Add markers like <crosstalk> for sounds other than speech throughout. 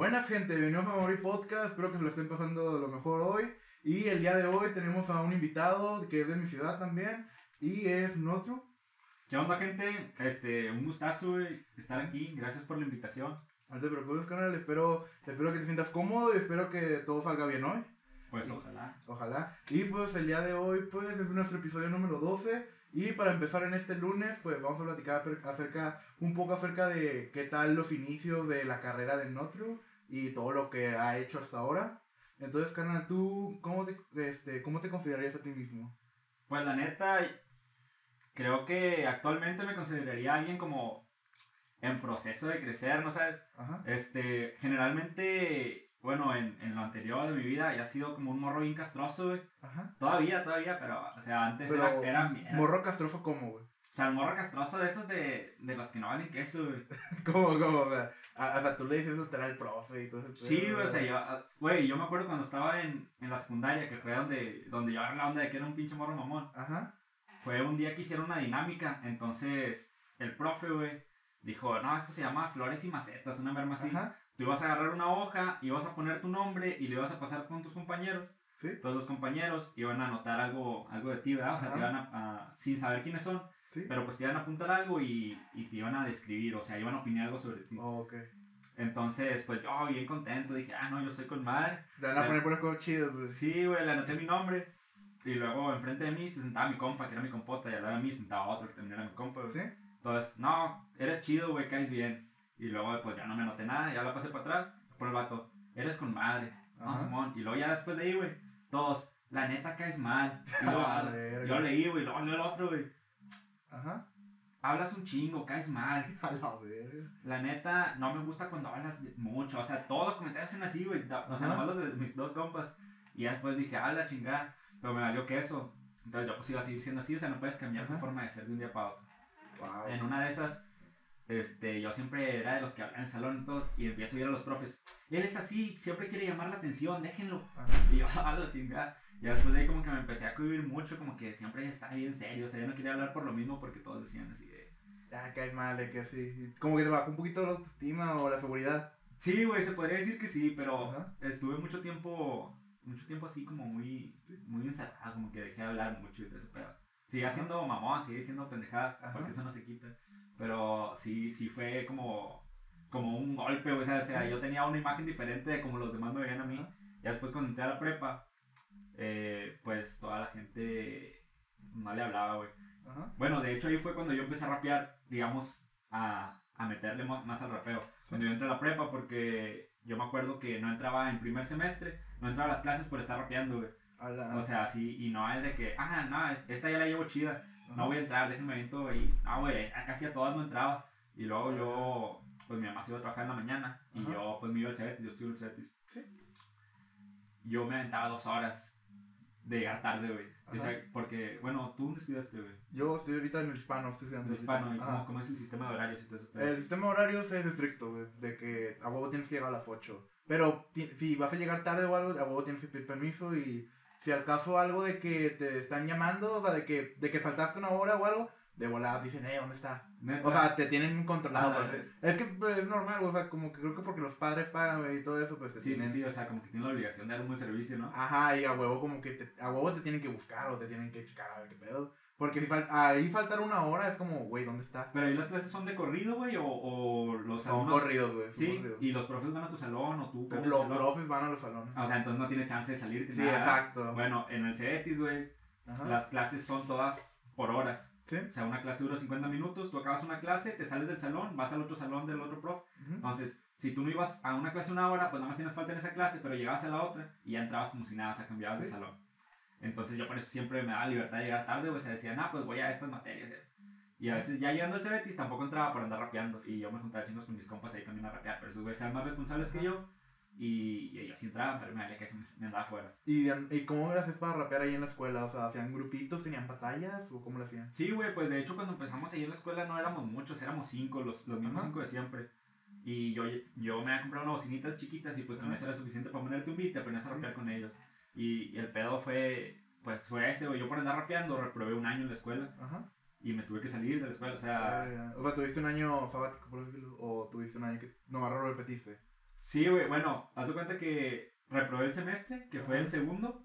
Buenas gente, bienvenidos a Mauri Podcast, espero que se lo estén pasando lo mejor hoy. Y el día de hoy tenemos a un invitado que es de mi ciudad también, y es Notru. ¿Qué onda, gente? Este, un gustazo güey, estar aquí. Gracias por la invitación. No te preocupes, canal. Espero, espero que te sientas cómodo y espero que todo salga bien hoy. Pues Sí. ojalá. Ojalá. Y pues el día de hoy, pues es nuestro episodio número 12. Y para empezar en este lunes, pues vamos a platicar acer- acerca, un poco acerca de qué tal los inicios de la carrera de Notru y todo lo que ha hecho hasta ahora. Entonces, canal, ¿tú cómo te, este, cómo te considerarías a ti mismo? Pues la neta, creo que actualmente me consideraría alguien como en proceso de crecer, ¿no sabes? Ajá. Este, generalmente, bueno, en, en lo anterior de mi vida ya he sido como un morro bien castroso, güey. Ajá. Todavía, todavía, pero, o sea, antes Pero, era, era, era- morro castroso, ¿cómo, güey? O sea, el morro castroso de esos de, de los que no valen queso, güey. <laughs> ¿Cómo, cómo? O sea, a- o sea, tú le dices literal al profe y todo eso. Sí, güey, o sea, yo, ah, güey, yo me acuerdo cuando estaba en, en la secundaria, que fue donde, donde yo la onda de que era un pinche morro mamón. Ajá. Fue un día que hicieron una dinámica, entonces el profe, güey, dijo, no, esto se llama flores y macetas, una merma así. Ajá. Tú ibas a agarrar una hoja, ibas a poner tu nombre y le ibas a pasar con tus compañeros. Sí. Todos los compañeros iban a anotar algo, algo de ti, ¿verdad? O sea, Ajá. te iban a, a- sin saber quiénes son, Sí. pero pues te iban a apuntar algo y, y te iban a describir, o sea, iban a opinar algo sobre ti. Oh. Entonces, pues yo bien contento, dije, ah, no, yo soy con madre. Te van a poner por cosas chidas, güey. Sí, güey, le anoté mi nombre. Y luego enfrente de mí se sentaba mi compa, que era mi compota, y al lado de mí se sentaba otro que también era mi compa, güey. ¿Sí? Entonces, no, eres chido, güey, caes bien. Y luego, pues ya no me anoté nada, ya la pasé para atrás. Por el vato, eres con madre. No. Simón. Y luego ya después de ahí, güey, todos, la neta caes mal. Y luego, <laughs> yo leí, güey, luego el otro, güey. Ajá. Hablas un chingo, caes mal. <laughs> A la verga. La neta, no me gusta cuando hablas mucho. O sea, todos los comentarios son así, güey. O sea, nomás los de mis dos compas. Y ya después dije, ah, la chingada. Pero me valió queso. Entonces yo pues iba a seguir siendo así. O sea, no puedes cambiar tu forma de ser de un día para otro. Wow. En una de esas, este, yo siempre era de los que hablaban en el salón y todo. Y empiezo a ir a los profes. Él es así, siempre quiere llamar la atención, déjenlo. Ajá. Y yo, <laughs> ah, la chingada. Y después de ahí como que me empecé a cohibir mucho, como que siempre estaba bien serio. O sea, yo no quería hablar por lo mismo porque todos decían así de... Ya caes mal, de que sí. Como que te bajó un poquito la autoestima o la seguridad. Sí, güey, se podría decir que sí, pero Ajá. estuve mucho tiempo, mucho tiempo así como muy, muy encerrado, como que dejé de hablar mucho y todo eso, pero sigue Ajá. siendo mamón, sigue siendo pendejadas, Ajá. porque eso no se quita, pero sí, sí fue como, como un golpe, güey, o sea, o sea, yo tenía una imagen diferente de como los demás me veían a mí, ya después cuando entré a la prepa, eh, pues toda la gente no le hablaba, güey. Ajá. Bueno, de hecho ahí fue cuando yo empecé a rapear, digamos, a, a meterle más, al rapeo. Cuando yo entré a la prepa, porque yo me acuerdo que no entraba en primer semestre, no entraba a las clases por estar rapeando, güey. La... O sea, sí, y no es de que, ah, no, es- esta ya la llevo chida, Ajá. no voy a entrar, déjenme evento, y no, güey, casi a todas no entraba. Y luego yo, pues mi mamá se iba a trabajar en la mañana, y yo, pues me iba al Cebetis, yo estuve en el Cebetis. Sí. Yo me aventaba dos horas de llegar tarde, güey. O sea, porque, bueno, tú dónde estudiaste, güey. Yo estoy ahorita en el hispano, estoy estudiando. De hispano, ¿y cómo, cómo es el sistema de horarios todo eso? El sistema horario es estricto, güey, de que a huevo tienes que llegar a las 8. Pero si vas a llegar tarde o algo, a huevo tienes que pedir permiso y si al caso algo de que te están llamando, o sea, de que, de que faltaste una hora o algo, de volada dicen, eh, ¿dónde está? Neta. O sea, te tienen controlado. Ah, Es que pues, es normal, güey, o sea, como que creo que porque los padres pagan güey, y todo eso, pues te sí, sí, tienen... sí, o sea, como que tiene la obligación de dar un buen servicio, ¿no? Ajá, y a huevo como que te, a huevo te tienen que buscar o te tienen que checar a ver qué pedo. Porque si fal- ahí faltar una hora es como, güey, ¿dónde está? Pero ahí las clases son de corrido, güey, o, o los Son alumnos... corridos, güey, Sí, corridos. y los profes van a tu salón, o tú... Los salón. profes van a los salones. O sea, entonces no tiene chance de salir. Sí, exacto. Bueno, en el CETIS, güey, las clases son todas por horas. Sí. O sea, una clase dura 50 minutos, tú acabas una clase, te sales del salón, vas al otro salón del otro prof. Ujú. Entonces, si tú no ibas a una clase una hora, pues nada más tienes falta en esa clase, pero llegabas a la otra y ya entrabas como si nada, o sea, cambiabas de Sí. salón. Entonces yo por eso siempre me daba libertad de llegar tarde, pues se decía, nah, pues voy a estas materias. estas". Y a veces ya llegando al Cebetis tampoco entraba por andar rapeando. Y yo me juntaba chingos con mis compas ahí también a rapear, pero esos güeyes eran más responsables que yo. Y, y ellos sí entraban, pero me que me, andaba afuera. ¿Y, ¿Y cómo lo haces para rapear ahí en la escuela? O sea, ¿hacían grupitos, tenían batallas o cómo lo hacían? Sí, güey, pues de hecho cuando empezamos ahí en la escuela no éramos muchos, éramos cinco, los, los mismos Ajá. cinco de siempre. Y yo, yo me había comprado unas bocinitas chiquitas y pues con eso era suficiente para ponerte un beat y te aprendías a rapear con ellos. Y, y el pedo fue, pues fue ese, güey. Yo por andar rapeando reprobé un año en la escuela Ajá. y me tuve que salir de la escuela. O sea, Eh, o sea, ¿tuviste un año sabático, por decirlo? ¿O tuviste un año que nomás lo repetiste? Sí, güey, bueno, haz de cuenta que reprobé el semestre, que fue el segundo.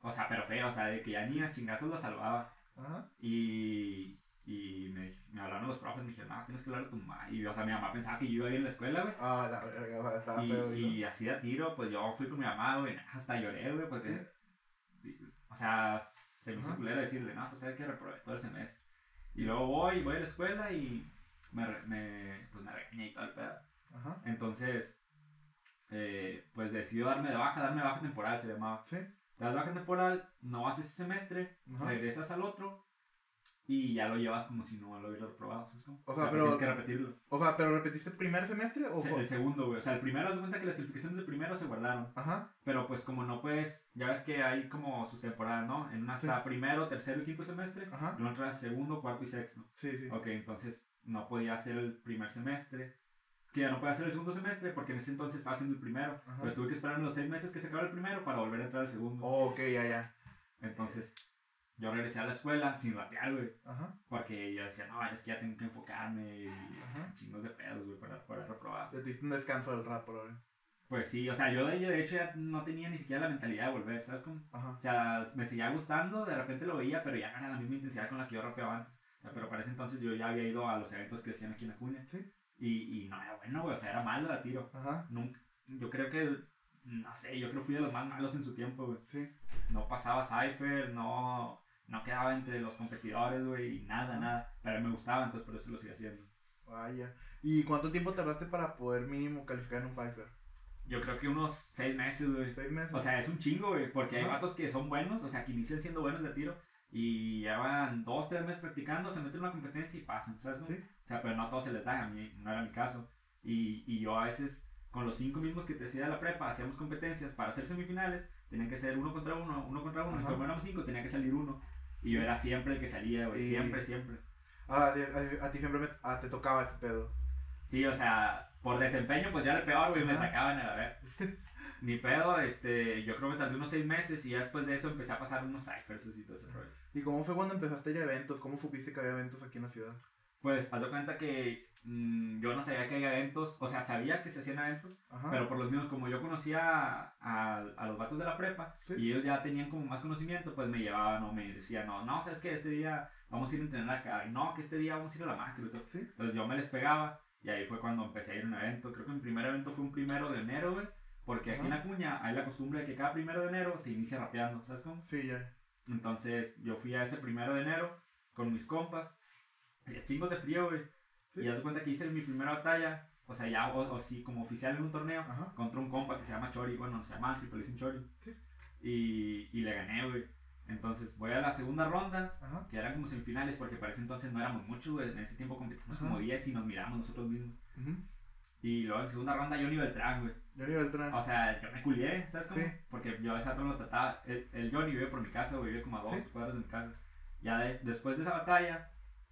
O sea, pero feo, o sea, de que ya ni a chingazos lo salvaba. Ajá. Y, y me, me hablaron los profes, me dijeron, no, tienes que hablar a tu mamá. Y, o sea, mi mamá pensaba que yo iba a ir a la escuela, güey. Ah, la verga, estaba Y, feo. y así de tiro, pues yo fui con mi mamá, güey, hasta lloré, güey, porque, o sea, se me hizo culero decirle, no, pues sabes que reprobé todo el semestre. Y luego voy, voy a la escuela y me, me, pues me regaña y todo el pedo. Ajá. Entonces, eh, pues decido darme de baja, darme de baja temporal, se llamaba. Sí. Te das baja temporal, no haces ese semestre, Ajá. regresas al otro y ya lo llevas como si no lo hubieras. ¿sabes cómo? O sea, Ya pero- Tienes que repetirlo. O sea, ¿pero repetiste el primer semestre o Se-? El segundo, güey. O sea, el primero, haz cuenta que las calificaciones del primero se guardaron. Ajá. Pero pues como no puedes, ya ves que hay como sus temporadas, ¿no? En una Sí. está primero, tercero y quinto semestre. Ajá. En otra segundo, cuarto y sexto. Sí, sí. Ok, entonces no podía hacer el primer semestre. Que ya no podía hacer el segundo semestre porque en ese entonces estaba haciendo el primero. Ajá. Pues tuve que esperar los seis meses que se acabara el primero para volver a entrar al segundo. Oh, ok, ya, ya. Entonces yo regresé a la escuela sin rapear, güey. Ajá. Porque yo decía, no, es que ya tengo que enfocarme y Ajá. chingos de pedos, güey, para poder reprobar. Te diste un descanso del rap por ahora. Pues sí, o sea, yo de, de hecho ya no tenía ni siquiera la mentalidad de volver, ¿sabes cómo? Ajá. O sea, me seguía gustando, de repente lo veía, pero ya no era la misma intensidad con la que yo rapeaba antes. O sea, pero para ese entonces yo ya había ido a los eventos que hacían aquí en Acuña. Sí. Y, y no era bueno, güey, o sea, era malo a tiro. Ajá. Nunca, yo creo que, no sé, yo creo que fui de los más malos en su tiempo, güey. Sí. No pasaba Cypher, no, no quedaba entre los competidores, güey, y nada, nada. Pero me gustaba, entonces por eso lo sigo haciendo. Vaya. ¿Y cuánto tiempo tardaste para poder mínimo calificar en un Pfeiffer? Yo creo que unos seis meses, güey. ¿Seis meses? O sea, es un chingo, güey, porque hay vatos que son buenos, o sea, que inician siendo buenos de tiro y llevan dos, tres meses practicando, se meten en una competencia y pasan, ¿sabes? no? Sí. Sea, pero no a todos se les da, a mí no era mi caso. Y, y yo a veces, con los cinco mismos que te hacía de la prepa, hacíamos competencias para hacer semifinales, tenían que ser uno contra uno, uno contra uno, y Ajá. como éramos cinco, tenía que salir uno. Y yo era siempre el que salía, güey, Y- siempre, siempre. Ah, a, ti- a- a ti siempre me- ah, te tocaba ese pedo. Sí, o sea, por desempeño, pues ya era peor, güey, me Ajá. sacaban a la ver. <laughs> Ni pedo, este, yo creo que tardé unos seis meses y ya después de eso empecé a pasar unos ciphers y todo ese rollo. ¿Y cómo fue cuando empezaste a ir a eventos? ¿Cómo supiste que había eventos aquí en la ciudad? Pues, haz de cuenta que mm, yo no sabía que había eventos, o sea, sabía que se hacían eventos, Ajá. pero por los mismos, como yo conocía a, a- a los vatos de la prepa Sí. y ellos ya tenían como más conocimiento, pues me llevaban o me decían, no, no, sabes que este día vamos a ir a entrenar acá, y no, que este día vamos a ir a la macro. Sí. Entonces yo me les pegaba y ahí fue cuando empecé a ir a un evento. Creo que mi primer evento fue un primero de enero, güey. Porque aquí en Ajá. Acuña hay la costumbre de que cada primero de enero se inicia rapeando, ¿sabes cómo? Sí, ya. Entonces yo fui a ese primero de enero con mis compas. Y chingos de frío, güey. Sí. Y ya te cuenta que hice mi primera batalla, o sea, ya, o, o sí, como oficial en un torneo, Ajá. contra un compa que se llama Chori. Bueno, se llama Ángel, pero le dicen Chori. Sí. Y, y le gané, güey. Entonces voy a la segunda ronda Ajá. que eran como semifinales, porque para ese entonces no éramos muchos, güey. En ese tiempo competimos Ajá. como 10 y nos miramos nosotros mismos. Ujú. Y luego en segunda ronda Johnny Beltrán, güey. Johnny Beltrán. O sea, yo me culié, ¿sabes cómo? Sí. Porque yo ese otro lo trataba. El, el Johnny vive por mi casa, güey, vive como a dos Sí. cuadras de mi casa. Ya de- después de esa batalla,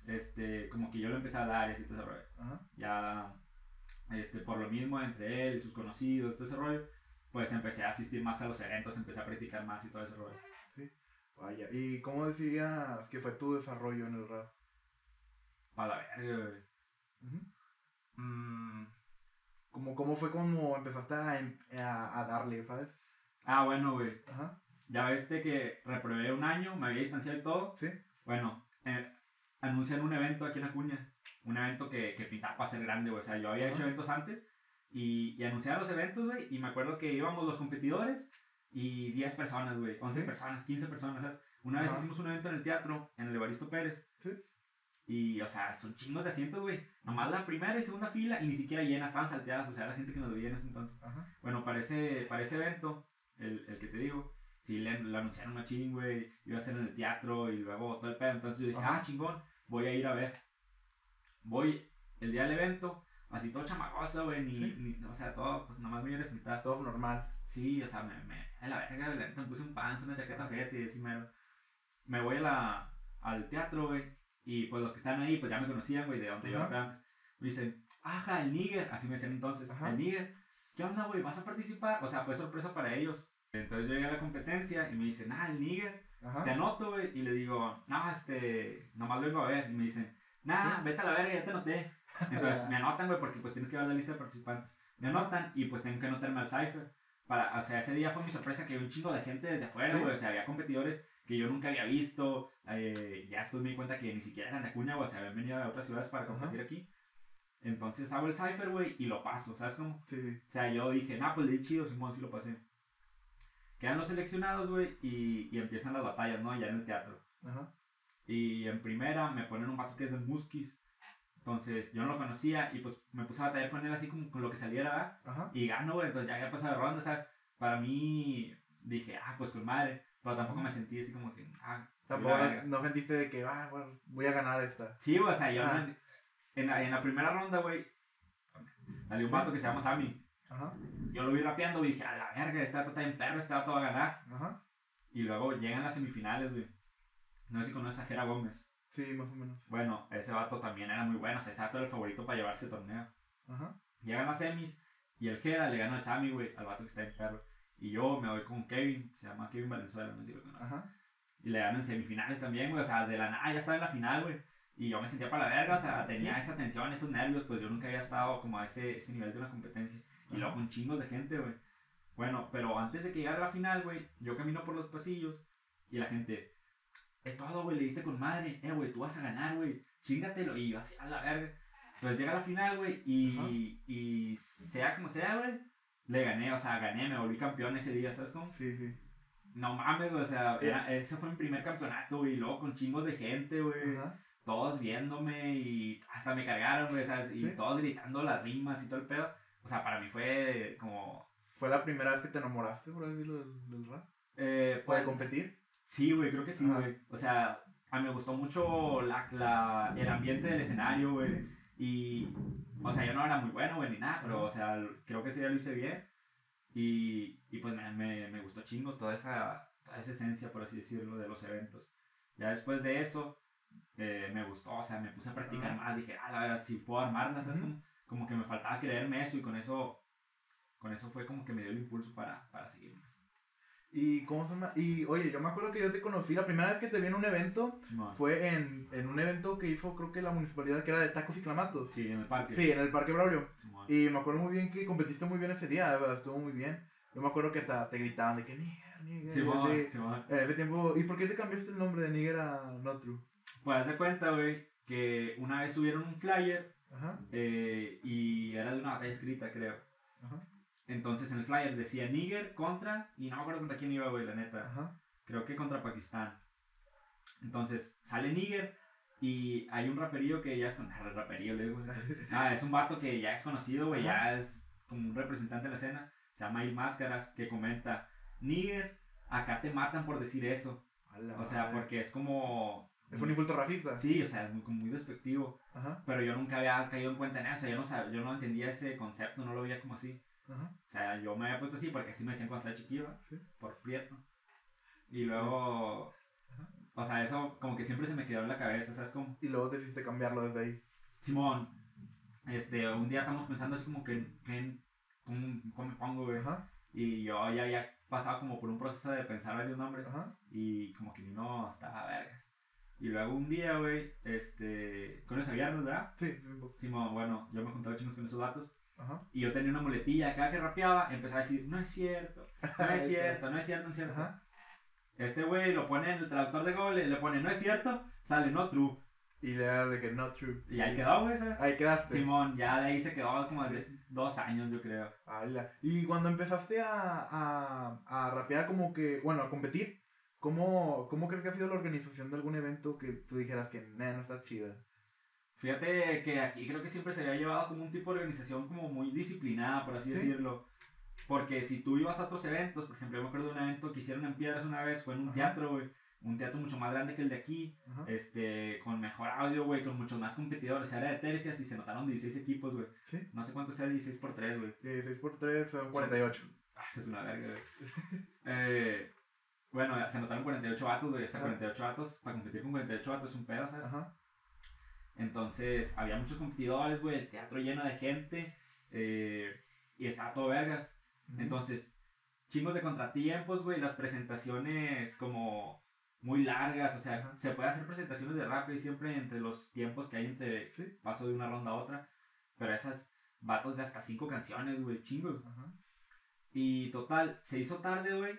este, como que yo le empecé a hablar y así todo ese rollo. Ajá. Ya, este, por lo mismo entre él y sus conocidos, todo ese rollo, pues empecé a asistir más a los eventos, empecé a practicar más y todo ese rollo. Vaya. ¿Y cómo dirías que fue tu desarrollo en el rap? Para la verga, güey. Mm, ¿Cómo, ¿Cómo fue como empezaste a, em- a, a darle, sabes? Ah, bueno, güey. Ajá. Ya ves que reprobé un año, me había distanciado y todo. Sí. Bueno, eh, anuncian un evento aquí en Acuña. Un evento que, que pintaba para ser grande, güey. O sea, yo había Ajá. hecho eventos antes y, y anunciaban los eventos, güey. Y me acuerdo que íbamos los competidores y 10 personas, güey. 11 Sí. personas, 15 personas, ¿sabes? Una vez Ajá. hicimos un evento en el teatro, en el Evaristo Pérez. Sí. Y, o sea, son chingos de asientos, güey. Nomás la primera y segunda fila y ni siquiera llenas, estaban salteadas. O sea, la gente que nos veía en ese entonces. Ajá. Bueno, para ese, para ese evento, el, el que te digo, sí le, le anunciaron machín, güey, iba a ser en el teatro y luego todo el pedo. Entonces yo dije, ah, chingón, voy a ir a ver. Voy el día del evento, así todo chamagoso, güey, ni, Sí. ni- o sea, todo, pues nomás me iba a sentar. Todo normal. Sí, o sea, me, me, a la verga, el evento, me puse un panzo, una chaqueta ojete y así mero. Me voy a la, al teatro, güey, y pues los que están ahí, pues ya me conocían, güey, de donde yo Ajá. rapeaba antes. Me dicen, ajá, el Níger, así me decían entonces, Ajá. el Níger, ¿qué onda, güey? ¿Vas a participar? O sea, fue sorpresa para ellos. Entonces yo llegué a la competencia y me dicen, ah, el Níger, Ajá. te anoto, güey. Y le digo, no, este, nomás vengo a ver. Y me dicen, nah, Sí. vete a la verga, ya te anoté. Entonces <laughs> me anotan, güey, porque pues tienes que ver la lista de participantes. me anotan y pues tengo que anotarme al Cypher. Para, o sea, ese día fue mi sorpresa que había un chingo de gente desde afuera, Sí. güey. O sea, había competidores que yo nunca había visto. eh, ya después me di cuenta que ni siquiera eran de Acuña, güey. O sea, habían venido de otras ciudades para Ajá. competir aquí. Entonces hago el Cypher, güey, y lo paso, ¿sabes cómo? Sí, sí. O sea, yo dije, nah, pues di chido, Simón, sí lo pasé. Quedan los seleccionados, güey, y, y empiezan las batallas, ¿no? Ya en el teatro. Ajá. Y en primera me ponen un vato que es de Muskis. Entonces yo no lo conocía y pues me puse a batallar con él así como con lo que saliera, ¿verdad? Ajá. Y gano, güey, entonces ya había pasado de ronda, ¿sabes? Para mí dije, ah, pues con madre. Pero tampoco me sentí así como que, ah, Tampoco no, sentiste de que, ah, bueno, voy a ganar esta. Sí, o sea, yo no- en, la, en la primera ronda, güey, salió un vato que se llama Sammy. Ajá. Yo lo vi rapeando y dije, a la verga, este vato está en perro, este vato va a ganar. Ajá. Y luego llegan las semifinales, güey. No sé si conoces a Jera Gómez. Sí, más o menos. Bueno, ese vato también era muy bueno, o sea, ese vato era el favorito para llevarse el torneo. Ajá. Llegan las semis y el Jera le gana al Sammy, güey, al vato que está en perro. Y yo me voy con Kevin, se llama Kevin Valenzuela, no sé si lo conoces. Ajá. Y le gano en semifinales también, güey, o sea, de la nada ya estaba en la final, güey. Y yo me sentía para la verga, o sea, tenía esa tensión, esos nervios, pues yo nunca había estado como a ese, ese nivel de una competencia. Y luego con chingos de gente, güey. Bueno, pero antes de que llegara la final, güey, yo camino por los pasillos y la gente, es todo, güey, le diste con madre, eh, güey, tú vas a ganar, güey, chingatelo. Y yo así, a la verga. Pues llega la final, güey, y, y sea como sea, güey, le gané, o sea, gané, me volví campeón ese día, ¿sabes cómo? Sí, sí. No mames, güey, o sea, era- ese fue mi primer campeonato, güey, y luego con chingos de gente, güey, todos viéndome y hasta me cargaron, güey, ¿sabes? Y Sí. todos gritando las rimas y todo el pedo. O sea, para mí fue como... ¿Fue la primera vez que te enamoraste, por así decirlo, del, del rap? Eh, ¿O de pues, competir? Sí, güey, creo que sí, güey. O sea, a mí me gustó mucho la, la, el ambiente del escenario, güey. Y, o sea, yo no era muy bueno, güey, ni nada, pero, o sea, creo que sí ya lo hice bien. Y, y pues me, me, me gustó chingos toda esa, toda esa esencia, por así decirlo, de los eventos. Ya después de eso, eh, me gustó, o sea, me puse a practicar más. Dije, ah, la verdad, si puedo armarlas, ¿sabes? Como, como que me faltaba creerme eso y con eso, con eso fue como que me dio el impulso para, para seguir más. Y, ¿cómo se llama? Y, oye, yo me acuerdo que yo te conocí, la primera vez que te vi en un evento fue en, en un evento que hizo, creo que la municipalidad, que era de tacos y clamatos. Sí, en el parque. Sí, en el Parque Braulio. Y me acuerdo muy bien que competiste muy bien ese día, de verdad, estuvo muy bien. Yo me acuerdo que hasta te gritaban de que Níger. Simón, ese- Simón. En ese tiempo, ¿y por qué te cambiaste el nombre de Níger a Not True? Pues haz de cuenta, güey, que una vez subieron un flyer Ajá, eh, y era de una batalla escrita, creo. ajá, Entonces en el flyer decía Níger contra, y no me acuerdo contra quién iba, güey, la neta. ajá. Creo que contra Pakistán. Entonces sale Níger y hay un raperillo que ya es con. <laughs> Raperillo, le digo. <laughs> Ah, es un vato que ya es conocido, güey, ya es como un representante de la escena. Se llama Il Máscaras, que comenta: Níger, acá te matan por decir eso. O sea, madre. porque es como. Es un insulto racista. Sí, o sea, es muy, muy despectivo. Ajá, Pero yo nunca había caído en cuenta en eso, yo no, sab- yo no entendía ese concepto, no lo veía como así. ajá. O sea, yo me había puesto así porque así me decían cuando estaba chiquillo. Sí. por prieto. Y luego, Ajá. o sea, eso como que siempre se me quedó en la cabeza, ¿sabes? Como, Y luego decidiste cambiarlo desde ahí. Simón, este, un día estamos pensando así como que, que ¿cómo, cómo me pongo, güey? Ajá, Y yo ya había pasado como por un proceso de pensar varios nombres ajá. y como que no estaba vergas. Y luego un día, güey, este, con ese viernes, ¿verdad? Sí, sí. Simón, bueno, yo me juntaba chingos con esos datos. Ajá, Y yo tenía una muletilla, cada que rapeaba empezaba a decir, no es cierto, no es <laughs> cierto, no es cierto, no es cierto. ajá. Este güey lo pone en el traductor de Google, le pone, no es cierto, sale, no true. Y le da de que not true. Y ahí quedó, güey. Ahí quedaste. Simón, ya de ahí se quedó como de dos años, yo creo. Ala. Y cuando empezaste a, a, a rapear como que, bueno, a competir, ¿cómo, ¿cómo crees que ha sido la organización de algún evento que tú dijeras que nah, no está chida? Fíjate que aquí creo que siempre se había llevado como un tipo de organización como muy disciplinada, por así Sí. decirlo. Porque si tú ibas a otros eventos, por ejemplo, yo me acuerdo de un evento que hicieron en Piedras una vez, fue en un Ajá. teatro, güey. Un teatro mucho más grande que el de aquí. Ajá. este, con mejor audio, güey, con muchos más competidores. Era de tercias y se notaron 16 equipos, güey. Sí. No sé cuánto sea 16 por 3, güey. Eh, 6 por 3 son 48. Ah, es una verga, güey. <laughs> eh, bueno, se notaron 48 vatos, güey. O sea, Ajá. 48 vatos. Para competir con 48 vatos es un pedo, ¿sabes? Ajá. Entonces, había muchos competidores, güey. El teatro lleno de gente. eh, y estaba todo vergas. Entonces, chingos de contratiempos, güey. Las presentaciones como muy largas. O sea, Ajá. se puede hacer presentaciones de rap y siempre entre los tiempos que hay entre Sí. paso de una ronda a otra. Pero esas vatos de hasta cinco canciones, güey, chingos. Ajá. Y total, se hizo tarde, güey.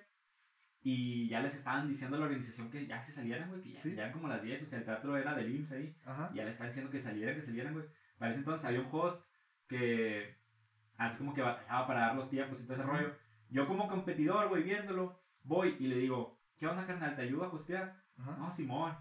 Y ya les estaban diciendo a la organización que ya se salieran, güey, que ya, Sí. ya eran como las 10, o sea, el teatro era del IMSS ahí. Ajá. Y ya le estaban diciendo que salieran, que salieran, güey. Para ese entonces había un host que así como que batallaba para dar los tiempos y todo ese rollo. Yo como competidor, güey, viéndolo, voy y le digo, ¿qué onda, carnal? ¿Te ayudo a hostear? Ajá. No, Simón.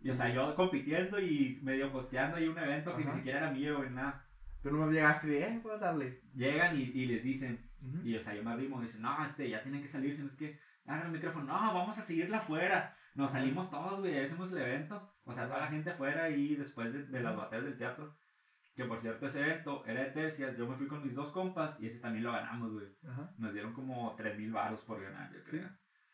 Y o sea, yo compitiendo y medio hosteando ahí un evento que Ajá. ni siquiera era mío, güey, nada. Tú nomás llegaste y eh, puedo darle. Llegan y, y les dicen, Ujú. y o sea, yo me arrimo y dicen, no, este, ya tienen que salirse, no es que, hagan el micrófono, no, vamos a seguirla afuera. Nos salimos todos, güey, ahí hacemos el evento. O sea, toda la gente afuera y después de, de las batallas del teatro. Que por cierto, ese evento era de tercias, yo me fui con mis dos compas y ese también lo ganamos, güey. Nos dieron como 3 mil baros por ganar, yo creo.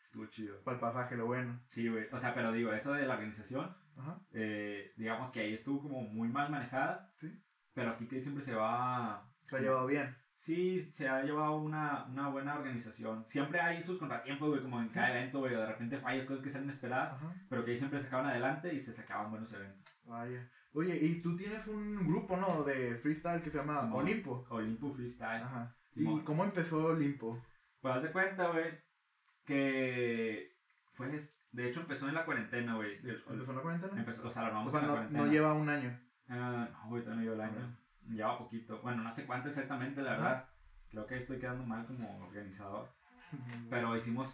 Estuvo chido. Para el pasaje, lo bueno. Sí, güey. O sea, pero digo, eso de la organización, Ajá. eh, digamos que ahí estuvo como muy mal manejada. Sí. Pero aquí que siempre se va Se ha llevado bien. Sí, se ha llevado una, una buena organización. Siempre hay sus contratiempos, güey, como en cada evento, güey, o de repente fallas, cosas que sean inesperadas, Ajá. pero que ahí siempre se sacaban adelante y se sacaban buenos eventos. Vaya. Oye, y tú tienes un grupo, ¿no? De freestyle que se llama Simón. Olimpo. Olimpo Freestyle. Ajá. ¿Y cómo empezó Olimpo? Pues haz de cuenta, güey, que fue, de hecho empezó en la cuarentena, güey. ¿Empezó en la cuarentena? Empezó, o sea, lo armamos O sea, en la no, cuarentena. no lleva un año. Ah, no, güey, todavía no lleva el año. Lleva poquito. Bueno, no sé cuánto exactamente, la verdad. Creo que estoy quedando mal como organizador. Pero hicimos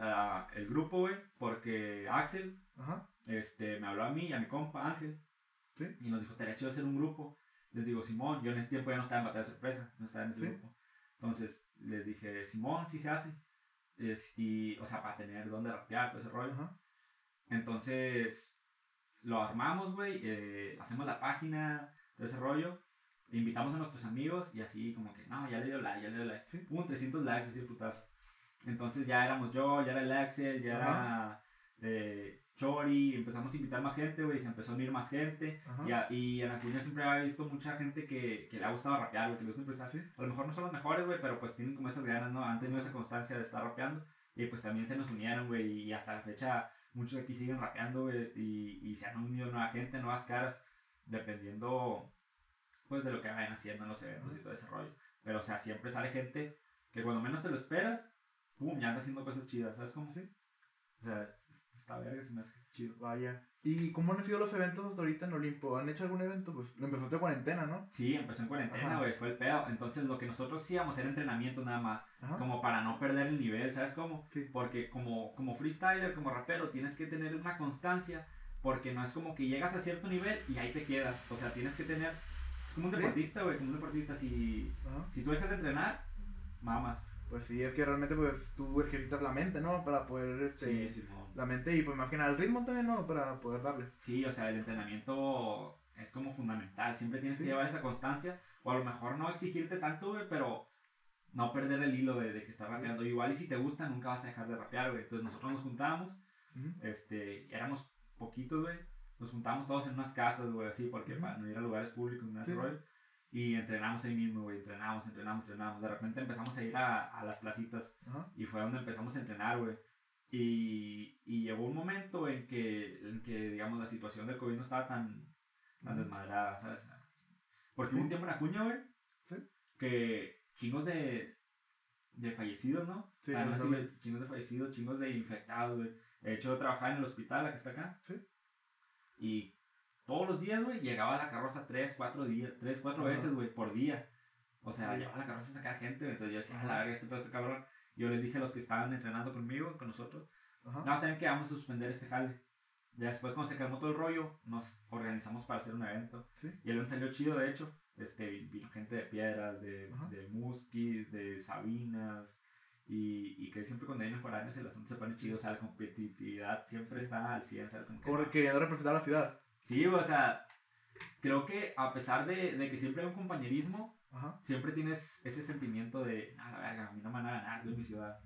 ah, el grupo, güey, porque Axel Ajá. este, me habló a mí y a mi compa Ángel. Sí. Y nos dijo, estaría chido hacer un grupo. Les digo, Simón, yo en ese tiempo ya no estaba en Batalla de Sorpresa, no estaba en ese Sí. grupo. Entonces les dije, Simón, sí se hace. Es, y, o sea, para tener dónde rapear, todo ese rollo. Ajá. Entonces lo armamos, güey, eh, hacemos la página, todo ese rollo. Invitamos a nuestros amigos y así como que, no, ya le dio like, ya le dio like. Sí. Hubo 300 likes, así de putazo. Entonces ya éramos yo, ya era el Axel, ya era eh, Chori, empezamos a invitar más gente, güey, se empezó a unir más gente. Ajá. Y, a- y en Acuña siempre había visto mucha gente que, que le ha gustado rapear, güey, que le gusta empezar. Sí. A lo mejor no son los mejores, güey, pero pues tienen como esas ganas, ¿no? Han tenido esa constancia de estar rapeando. Y pues también se nos unieron, güey, y hasta la fecha muchos aquí siguen rapeando, güey, y, y se han unido nueva gente, nuevas caras, dependiendo, pues, de lo que vayan haciendo en los eventos y todo ese rollo. Pero, o sea, siempre sale gente que cuando menos te lo esperas, pum, ya anda haciendo cosas chidas, ¿sabes cómo? Sí. O sea, está verga, se me hace chido. Vaya. ¿Y cómo han sido los eventos hasta ahorita en Olimpo? ¿Han hecho algún evento? Pues empezaste cuarentena, ¿no? Sí, empezó en cuarentena, güey, fue el pedo. Entonces, lo que nosotros hacíamos era entrenamiento nada más. Ajá. como para no perder el nivel, ¿sabes cómo? Sí. Porque como, como freestyler, como rapero, tienes que tener una constancia, porque no es como que llegas a cierto nivel y ahí te quedas, o sea, tienes que tener, como un Sí. deportista, güey, como un deportista, si, Ajá. si tú dejas de entrenar, mamas. Pues sí, es que realmente pues tú ejercitas la mente, ¿no? Para poder, este, Sí, Simón. la mente y pues más que nada el ritmo también, ¿no? Para poder darle. Sí, o sea, el entrenamiento es como fundamental, siempre tienes Sí. que llevar esa constancia, o a lo mejor no exigirte tanto, güey, pero no perder el hilo de, de que estás rapeando. Igual y si te gusta, nunca vas a dejar de rapear, güey. Entonces nosotros nos juntábamos Ujú. este, éramos poquitos, güey. Nos juntábamos todos en unas casas, güey, así, porque para no ir a lugares públicos, ese Sí. rollo. Y entrenamos ahí mismo, güey, entrenamos, entrenamos, entrenamos. De repente empezamos a ir a, a las placitas Ajá. y fue donde empezamos a entrenar, güey. Y, y llegó un momento en que, en que, digamos, la situación del COVID no estaba tan, tan Ujú. desmadrada, ¿sabes? Porque Sí. hubo un tiempo en Acuña, güey, Sí. que chingos de, de fallecidos, ¿no? Sí, Ah, no, yo sí, chingos de fallecidos, chingos de infectados, güey. De hecho, yo trabajaba en el hospital, la que está acá. Sí. Y todos los días, güey, llegaba la carroza tres, cuatro días, tres, cuatro veces, güey, por día. O sea, llevaba la carroza a sacar gente. Entonces yo decía, a la verga, este pedo cabrón. Yo les dije a los que estaban entrenando conmigo, con nosotros, Ajá. no, saben que vamos a suspender este jale. Ya después, cuando se calmó todo el rollo, nos organizamos para hacer un evento. Sí. Y el evento salió chido, de hecho. Este, vi- vino gente de Piedras, de, Ajá. de Musquis, de Sabinas. Y, y que siempre cuando vienen foráneos el asunto se pone chido. O sea, la competitividad siempre está al 100. ¿sabes? Como que- Como queriendo representar a la ciudad. Sí, o sea, creo que a pesar de, de que siempre hay un compañerismo, Ajá. siempre tienes ese sentimiento de, ah, la verga, a mí no me van a ganar, de mi ciudad.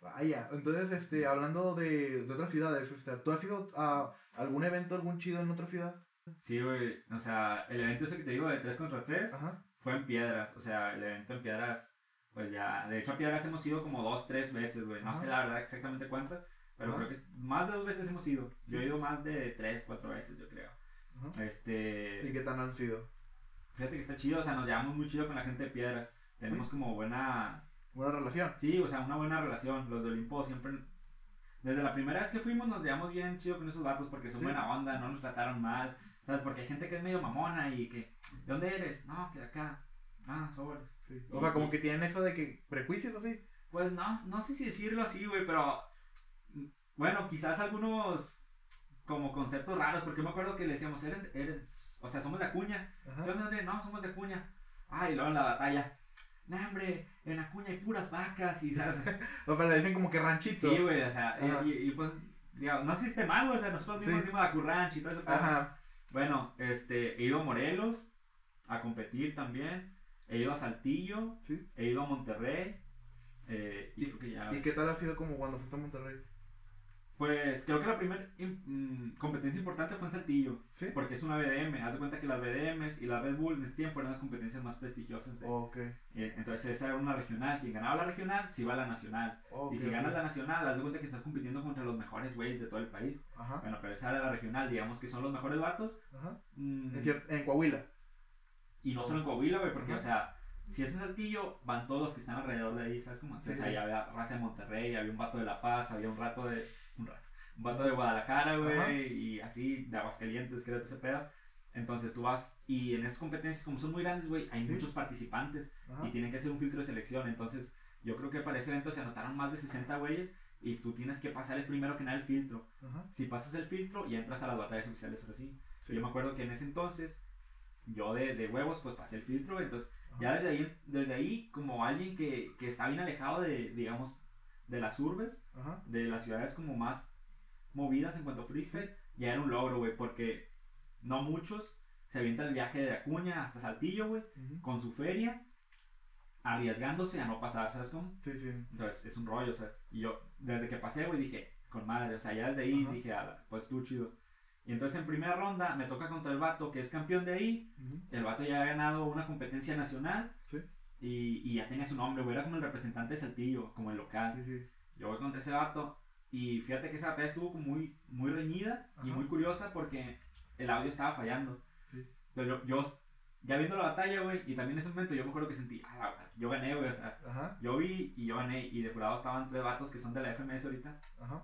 Vaya. Entonces, este, hablando de, de otras ciudades, este, ¿tú has ido a algún evento, algún chido en otra ciudad? Sí, güey, o sea, el evento ese que te digo de 3 contra 3 Ajá. fue en Piedras, o sea, el evento en Piedras, pues ya, de hecho a Piedras hemos ido como dos, tres veces, güey, no Ajá. sé la verdad exactamente cuántas, pero Ajá. creo que más de dos veces hemos ido. Yo he ido más de tres, cuatro veces, yo creo. Ajá. Este... ¿Y qué tan han sido? fíjate que está chido, o sea, nos llevamos muy chido con la gente de piedras. Tenemos como buena. Buena relación. Sí, o sea, una buena relación. Los de Olimpo siempre. Desde la primera vez que fuimos nos llevamos bien chido con esos vatos porque son Sí. buena onda, no nos trataron mal. ¿Sabes? Porque hay gente que es medio mamona y que. ¿De dónde eres? No, que de acá. Ah, sobres. Sí. O sea, como que tienen eso de que prejuicios así. Pues no, no sé si decirlo así, güey, pero. Bueno, quizás algunos. Como conceptos raros, porque me acuerdo que le decíamos, eres. eres o sea, somos de Acuña. Ajá. ¿De dónde? No, somos de Acuña. Ah, y luego en la batalla. No, hombre, en Acuña hay puras vacas y, ¿sabes? <laughs> O sea, le dicen como que ranchito. Sí, güey, o sea, y- y, y, pues, digamos, no sé si esté mal, güey, o sea, nosotros mismos Sí. decimos la curranch y todo eso. Ajá. Bueno, este, he ido a Morelos a competir también. He ido a Saltillo, Sí. he ido a Monterrey. eh, y, creo que ya. ¿Y qué tal ha sido como cuando fuiste a Monterrey? Pues creo que la primera competencia importante fue en Saltillo, Sí. porque es una BDM. Haz de cuenta que las BDMs y la Red Bull en ese tiempo eran las competencias más prestigiosas. de- Ok. eh, entonces esa era una regional. Quien ganaba la regional se iba a la nacional. Ok, y si ganas la nacional, haz de cuenta que estás compitiendo contra los mejores güeyes de todo el país. Ajá. Bueno, pero esa era la regional, digamos que son los mejores vatos. Ajá. mm, En, en Coahuila. Y no solo en Coahuila, güey, porque, Ajá. o sea, si es en Saltillo, van todos los que están alrededor de ahí, ¿sabes cómo? Entonces Sí, sí. ahí había raza de Monterrey, había un vato de La Paz, había un rato de. Un rato. Un vato de Guadalajara, güey, y así, de Aguascalientes, creo que ese pedo. Entonces tú vas, y en esas competencias, como son muy grandes, güey, hay Sí. muchos participantes Ajá. y tienen que hacer un filtro de selección. Entonces, yo creo que para ese evento se anotaron más de 60 güeyes y tú tienes que pasar el primero que nada el filtro. Si pasas el filtro, ya entras a las batallas oficiales, ahora sí. Sí. Yo me acuerdo que en ese entonces, yo de, de huevos, pues pasé el filtro, entonces Ajá. ya desde ahí, desde ahí como alguien que, que está bien alejado de, digamos, de las urbes, Ajá. de las ciudades como más movidas en cuanto a freestyle, ya era un logro, güey, porque no muchos se avientan el viaje de Acuña hasta Saltillo, güey, con su feria, arriesgándose a no pasar, ¿sabes cómo? Sí, sí. Entonces es un rollo, o sea, y yo desde que pasé, güey, dije, con madre, o sea, ya desde ahí Ajá. dije, "Ala, pues tú chido. Y entonces en primera ronda me toca contra el vato que es campeón de ahí, el vato ya había ganado una competencia nacional Sí. y, y ya tenía su nombre, güey, era como el representante de Saltillo, como el local. Sí, sí. Yo voy contra ese vato y fíjate que esa batalla estuvo muy, muy reñida y muy curiosa porque el audio estaba fallando. Entonces yo, ya viendo la batalla, güey, y también en ese momento yo me acuerdo que sentí, ah, yo gané, güey, o sea, Ajá. yo vi y yo gané y de jurado estaban tres vatos que son de la FMS ahorita Ajá.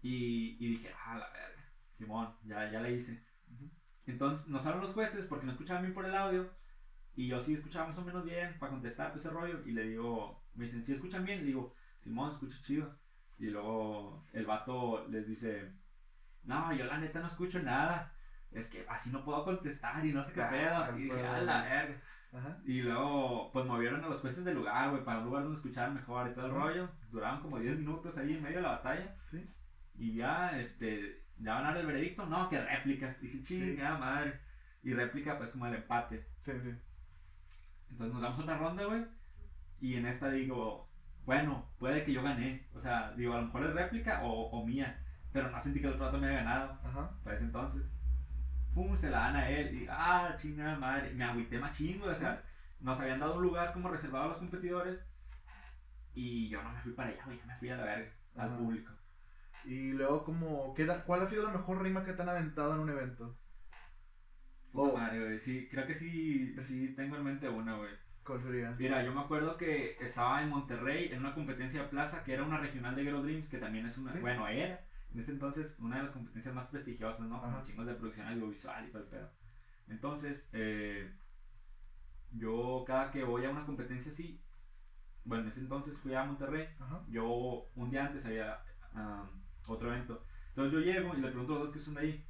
y, y dije, ah, la verga, Simón, ya, ya la hice. Entonces nos hablan los jueces porque no escuchaban bien por el audio y yo sí escuchaba más o menos bien para contestar todo ese rollo y le digo, me dicen, ¿sí escuchan bien? Le digo, Simón, escucho chido. Y luego el vato les dice, no, yo la neta no escucho nada. Es que así no puedo contestar y no sé qué Ah, pedo. Y dije, a la verga. Ajá. Y luego, pues movieron a los jueces del lugar, güey, para un lugar donde escucharan mejor y todo el rollo. Duraban como 10 minutos ahí en medio de la batalla. Sí. Y ya, este, ya van a dar el veredicto. No, que réplica. Dije, chingada madre. Y réplica, pues como el empate. Sí, sí. Entonces nos damos otra ronda, güey. Y en esta digo, bueno, puede que yo gané. O sea, digo, a lo mejor es réplica o, o mía. Pero no sentí que el otro vato me había ganado. Ajá. Para ese entonces. Pum, se la dan a él. Y, ah, chingada madre. Me agüité más chingo. O sea, nos habían dado un lugar como reservado a los competidores. Y yo no me fui para allá, güey. Ya me fui a la verga. Al público. Y luego, como, ¿qué da- ¿cuál ha sido la mejor rima que te han aventado en un evento? Oh. madre, güey. Sí, creo que sí, sí tengo en mente una, güey. ¿Cuál sería? Mira, yo me acuerdo que estaba en Monterrey en una competencia de plaza que era una regional de Gero Dreams, que también es una, Sí. bueno, era en ese entonces una de las competencias más prestigiosas, ¿no? Con Ajá. chingos de producción audiovisual y todo el pedo. Entonces, eh, yo cada que voy a una competencia así, bueno, en ese entonces fui a Monterrey, Ajá. yo un día antes había am, otro evento. Entonces yo llego y le pregunto a los dos que son de ahí,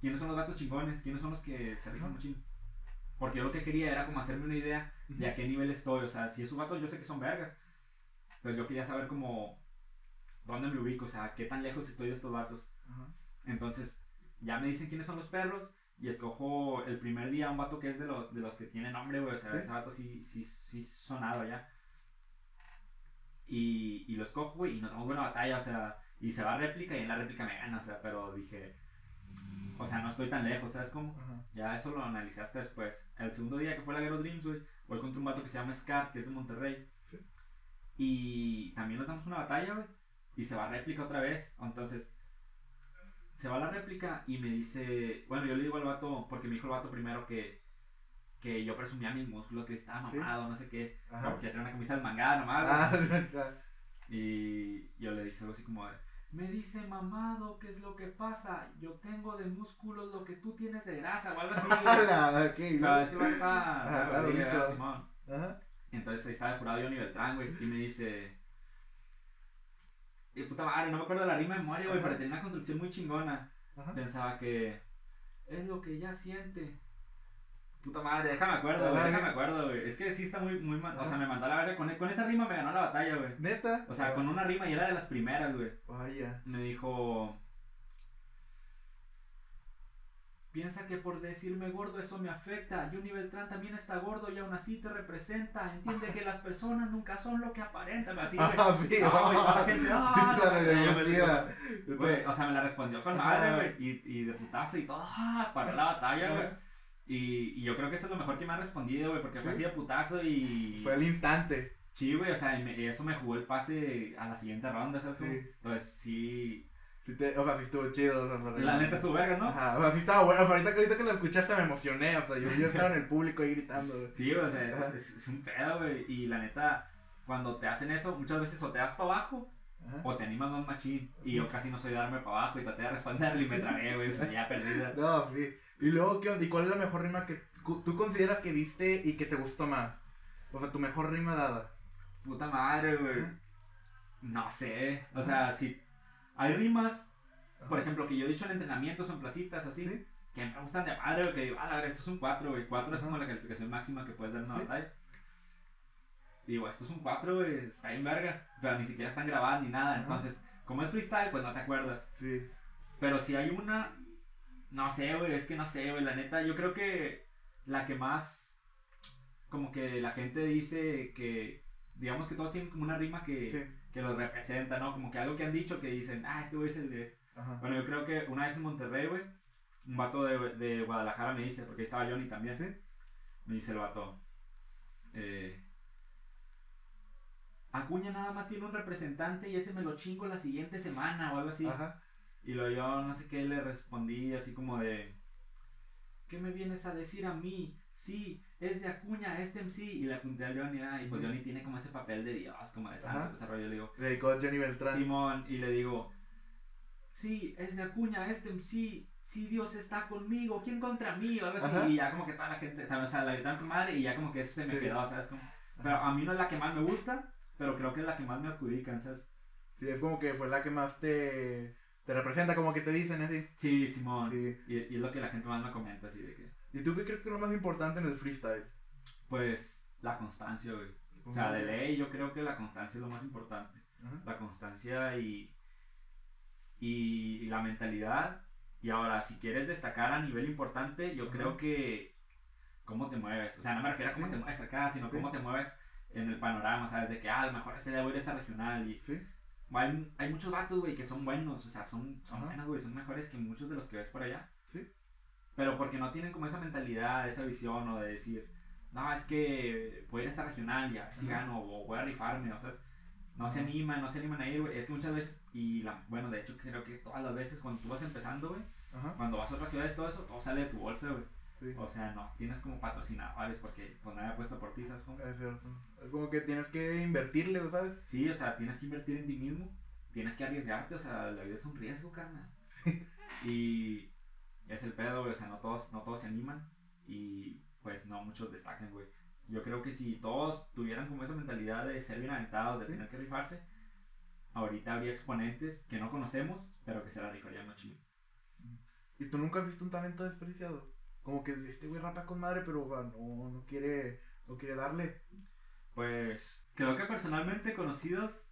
¿quiénes son los gatos chingones? ¿Quiénes son los que se rifan machín? Porque yo lo que quería era como hacerme una idea de a qué nivel estoy. O sea, si esos vatos yo sé que son vergas. Pero yo quería saber como dónde me ubico, o sea, qué tan lejos estoy de estos vatos. Ajá. Entonces, ya me dicen quiénes son los perros y escojo el primer día un vato que es de los, de los que tienen nombre, güey. O sea, Sí. ese vato sí, sí, sí sonado ya. Y, y lo escojo, güey, y nos damos buena batalla, o sea, y se va a réplica y en la réplica me gana, o sea, pero dije, o sea, no estoy tan lejos, ¿sabes cómo? Ajá. Ya eso lo analizaste después. El segundo día que fue la Gero Dreams, güey, voy contra un vato que se llama Scar, que es de Monterrey. Sí. Y también nos damos una batalla, güey. Y se va a réplica otra vez. Entonces, se va a la réplica y me dice, bueno, yo le digo al vato, porque me dijo el vato primero que, que yo presumía mis músculos, que estaba Sí. mamado, no sé qué. Ajá. Porque tenía una camisa desmangada nomás. Ah, ya. <laughs> Y yo le dije algo así como me dice mamado, ¿qué es lo que pasa? Yo tengo de músculos lo que tú tienes de grasa o algo así. <laughs> güey. Ala, ok, Pero ¿no? es que el vato estaba, Ajá, claro, era Simón. Ajá. Entonces ahí estaba el jurado Johnny Beltrán, güey, y me dice... Y puta madre, no me acuerdo de la rima de memoria, güey, pero tenía una construcción muy chingona. Ajá. Pensaba que es lo que ya siente. Puta madre, déjame acuerdo, güey, déjame acuerdo, güey. Es que sí está muy, muy mal. O sea, me mandó a la verga. Con, con esa rima me ganó la batalla, güey. ¿Neta? O sea, con una rima y era de las primeras, güey. Vaya. Me dijo. Piensa que por decirme gordo eso me afecta. Johnny Beltrán también está gordo y aún así te representa. Entiende que las personas nunca son lo que aparentan. Así, güey. <laughs> Ah, güey, la gente, ah. Güey, o sea, me la respondió con madre, güey. Y, y de putazo y todo. ¡Ah! Paró la batalla, güey. Y, y yo creo que eso es lo mejor que me ha respondido, güey. Porque fue Sí. así de putazo y. Fue el instante. Sí, güey, o sea, y me- eso me jugó el pase a la siguiente ronda, ¿sabes? Sí. Entonces, sí. Sí te- o sea, sí estuvo chido. o sea, fue La neta estuvo verga, ¿no? Ajá, o sea, sí estaba bueno. ahorita, que- ahorita que lo escuchaste me emocioné. O sea, yo, yo estaba en el público ahí gritando. güey. Sí, güey, o sea, es, es- es un pedo, güey. Y la neta, cuando te hacen eso, muchas veces o te das para abajo Ajá. o te animas más machín. Y yo casi no soy de darme para abajo y traté de responderle y me trabé, güey. O sea, ya perdida. No, sí. Y luego, ¿qué onda? ¿Y cuál es la mejor rima que tú consideras que viste y que te gustó más? O sea, tu mejor rima dada. Puta madre, güey. No sé. O sea, si hay rimas, por Ajá. ejemplo, que yo he dicho en entrenamientos en placitas así, Sí. que me gustan de madre, güey, que digo, ah, la verdad, esto es un 4, güey. 4 es como la calificación máxima que puedes dar en una Sí. batalla. Digo, esto es un 4, güey, está bien vergas, pero ni siquiera están grabadas ni nada. Ajá. Entonces, como es freestyle, pues no te acuerdas. Sí. Pero si hay una, no sé, güey, es que no sé, güey, la neta, yo creo que la que más, como que la gente dice que, digamos que todos tienen como una rima que, Sí. que los representa, ¿no? Como que algo que han dicho que dicen, ah, este güey es el de este. Ajá. Bueno, yo creo que una vez en Monterrey, güey, un vato de, de Guadalajara me dice, porque ahí estaba Johnny también, Sí. me dice el vato, eh, Acuña nada más tiene un representante y ese me lo chingo la siguiente semana o algo así. Ajá. Y luego yo no sé qué le respondí así como de, ¿qué me vienes a decir a mí? Sí, es de Acuña, este MC. Y le apunté a Johnny, ah, y pues. Johnny tiene como ese papel de Dios, como de santo, ese rollo. Le digo, Le dedicó a Johnny Beltrán. Simón, y le digo, sí, es de Acuña, este MC. Sí, Dios está conmigo, ¿quién contra mí? O algo así. Ajá. Y ya como que toda la gente, o sea, la gritaron con madre y ya como que eso se me Sí. quedó, ¿sabes? Como, pero a mí no es la que más me gusta, pero creo que es la que más me adjudican, ¿sabes? Sí, es como que fue la que más te, te representa, como que te dicen así. Sí, Simón. Sí. Y, y es lo que la gente más me comenta, así de que, ¿Y tú qué crees que es lo más importante en el freestyle? pues, la constancia, güey. O sea, de ley yo creo que la constancia es lo más importante. Ajá. La constancia y, y, y la mentalidad. Y ahora, si quieres destacar a nivel importante, yo Ajá. creo que cómo te mueves. O sea, no me refiero a cómo Sí. te mueves acá, sino Sí. cómo te mueves en el panorama, ¿sabes? De que, ah, a lo mejor este día voy a ir a esta regional. Y Sí. Hay, hay muchos vatos, güey, que son buenos. O sea, son, son buenos, güey. Son mejores que muchos de los que ves por allá. Sí. Pero porque no tienen como esa mentalidad, esa visión o de decir, no, es que voy a ir a esta regional y a ver si Ajá. gano o voy a rifarme, o sea, no se animan, no se animan a ir, güey. Es que muchas veces, y la, bueno, de hecho creo que todas las veces cuando tú vas empezando, güey, cuando vas a otras ciudades, todo eso, todo sale de tu bolsa, güey. Sí. O sea, no, tienes como patrocinadores porque pues nadie ha puesto por ti, ¿sabes cómo? Es cierto. Es como que tienes que invertirle, ¿sabes? Sí, o sea, tienes que invertir en ti mismo, tienes que arriesgarte, o sea, la vida es un riesgo, carnal. <laughs> y es el pedo, güey, o sea, no todos, no todos se animan y pues no muchos destacan, güey. Yo creo que si todos tuvieran como esa mentalidad de ser bien aventados, de Sí. tener que rifarse, ahorita habría exponentes que no conocemos, pero que se la rifarían más chido. ¿Y tú nunca has visto un talento desperdiciado? Como que este güey rapa con madre, pero ah, no, no quiere, no quiere darle. Pues creo que personalmente conocidos,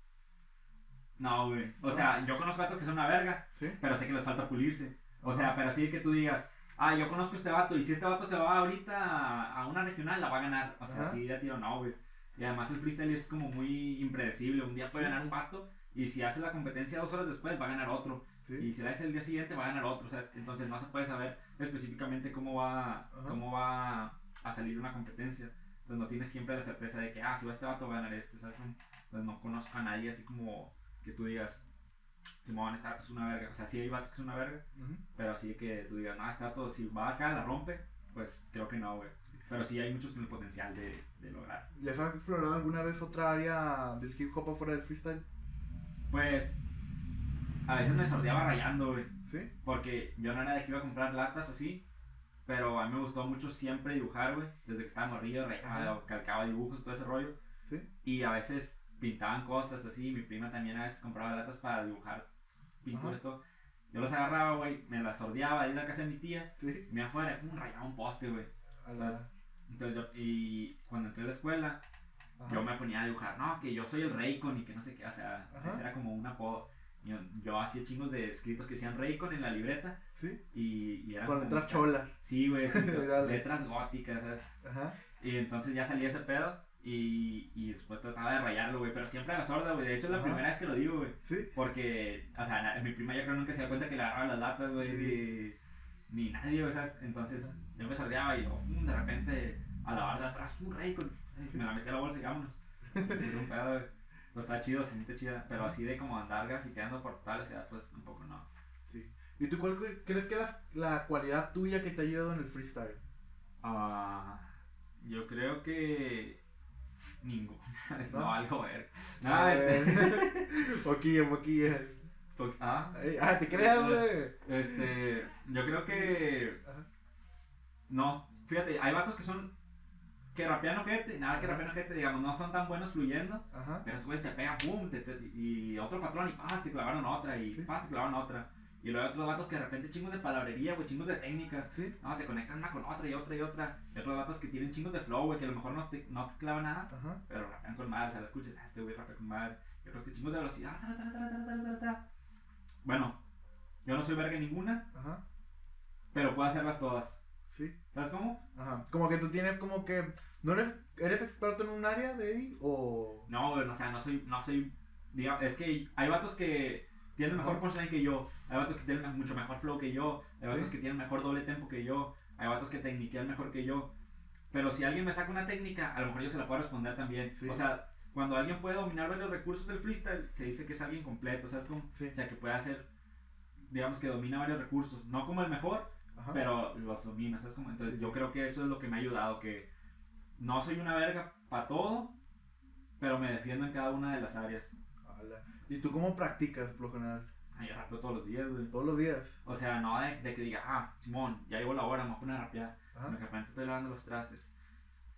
no, güey. O ¿No? sea, yo conozco vatos que son una verga, ¿Sí? pero sé que les falta pulirse. O sea, Ajá. pero así que tú digas, ah, yo conozco a este vato y si este vato se va ahorita a- una regional, la va a ganar. O sea, así de tiro, no, güey. Y además el freestyle es como muy impredecible. Un día puede Sí. ganar un vato y si hace la competencia dos horas después va a ganar otro. ¿Sí? Y si la hace el día siguiente va a ganar otro. ¿sabes? Entonces no se puede saber específicamente cómo va, cómo va a salir una competencia. Entonces no tienes siempre la certeza de que, ah, si va este vato va a ganar este. ¿sabes? Entonces no conozco a nadie así como que tú digas, Simón, este vato es una verga. O sea, sí hay vatos que son una verga. Ujú. Pero así que tú digas, no, este vato, si va acá, la rompe, pues creo que no, güey. Pero sí hay muchos con el potencial de, de lograr. ¿Les has explorado alguna vez otra área del hip hop afuera del freestyle? Pues a veces me sordeaba rayando, güey. ¿Sí? Porque yo no era de que iba a comprar latas o así. Pero a mí me gustó mucho siempre dibujar, güey. Desde que estaba morrillo, rayaba, Ajá. calcaba dibujos, todo ese rollo. ¿Sí? Y a veces pintaban cosas así. Mi prima también a veces compraba latas para dibujar pinturas, todo. Yo los agarraba, güey, me las sordeaba ahí en la casa de mi tía. ¿Sí? Me afuera, pum, rayaba un poste, güey. Entonces yo, y cuando entré a la escuela, Ajá. yo me ponía a dibujar, no, que yo soy el Raycon y que no sé qué, o sea, ese era como un apodo. Yo, yo hacía chingos de escritos que decían Raycon en la libreta ¿Sí? y, y eran Con letras cholas. Sí, güey, sí, <laughs> letras góticas, ¿sabes? Ajá. Y entonces ya salía ese pedo y, y después trataba de rayarlo, güey, pero siempre a la sorda, güey. De hecho, es la Ajá. primera vez que lo digo, güey. ¿Sí? Porque, o sea, na- mi prima yo creo nunca se da cuenta que le agarraba las latas, güey, Sí. ni, ni nadie, güey, ¿sabes? Entonces yo me sordeaba y yo, pum, de repente, a la barra de atrás, un rey con... Me la metí a la bolsa y vámonos. <laughs> Sí, un pedo, güey. Pues está chido, se siente chida, pero así de como andar grafiteando por toda la ciudad, pues tampoco no. Sí. ¿Y tú cuál cre- crees que es la, la cualidad tuya que te ha ayudado en el freestyle? Ah, yo creo que ninguna, <laughs> ¿No? no, algo ver. No, A este, <laughs> poquillo. to- ah, Ah, te creas, güey. este, yo creo que Ajá. No, fíjate, hay vatos que son que rapean ojete, nada que Ajá. rapean ojete, digamos, no son tan buenos fluyendo, Ajá. pero después te pega, pum, te, te, y otro patrón, y paz, te clavaron otra, y sí. te clavaron otra. Y luego hay otros vatos que de repente chingos de palabrería, güey, chingos de técnicas. Sí. No, te conectan una con otra y otra y otra. Y otros vatos que tienen chingos de flow, güey, que a lo mejor no te, no te clavan nada, Ajá. pero rapean con madre, o sea, lo escuchas, ah, este güey rapea con madre. Y otros que chingos de velocidad, ta, ta, ta, Bueno, yo no soy verga ninguna, Ajá. pero puedo hacerlas todas. Sí. ¿Sabes cómo? Ajá. Como que tú tienes como que. ¿No eres, eres experto en un área de ahí? ¿O.? No, o sea, no soy, no soy, digamos, es que hay vatos que tienen mejor Ajá. punchline que yo, hay vatos que tienen mucho mejor flow que yo, hay vatos Sí. que tienen mejor doble tempo que yo, hay vatos que tecniquean mejor que yo, pero si alguien me saca una técnica, a lo mejor yo se la puedo responder también, Sí. o sea, cuando alguien puede dominar varios recursos del freestyle, se dice que es alguien completo, ¿sabes cómo? Sí. O sea, que puede hacer, digamos que domina varios recursos, no como el mejor, Ajá. pero los domina, ¿sabes cómo? Entonces Sí. yo creo que eso es lo que me ha ayudado, que no soy una verga para todo, pero me defiendo en cada una de las áreas. ¿Y tú cómo practicas, por lo general? Yo rapeo todos los días, güey. Todos los días. O sea, no de, de que diga, ah, Simón, ya llegó la hora, me voy a poner a rapear. De repente estoy lavando los trastes.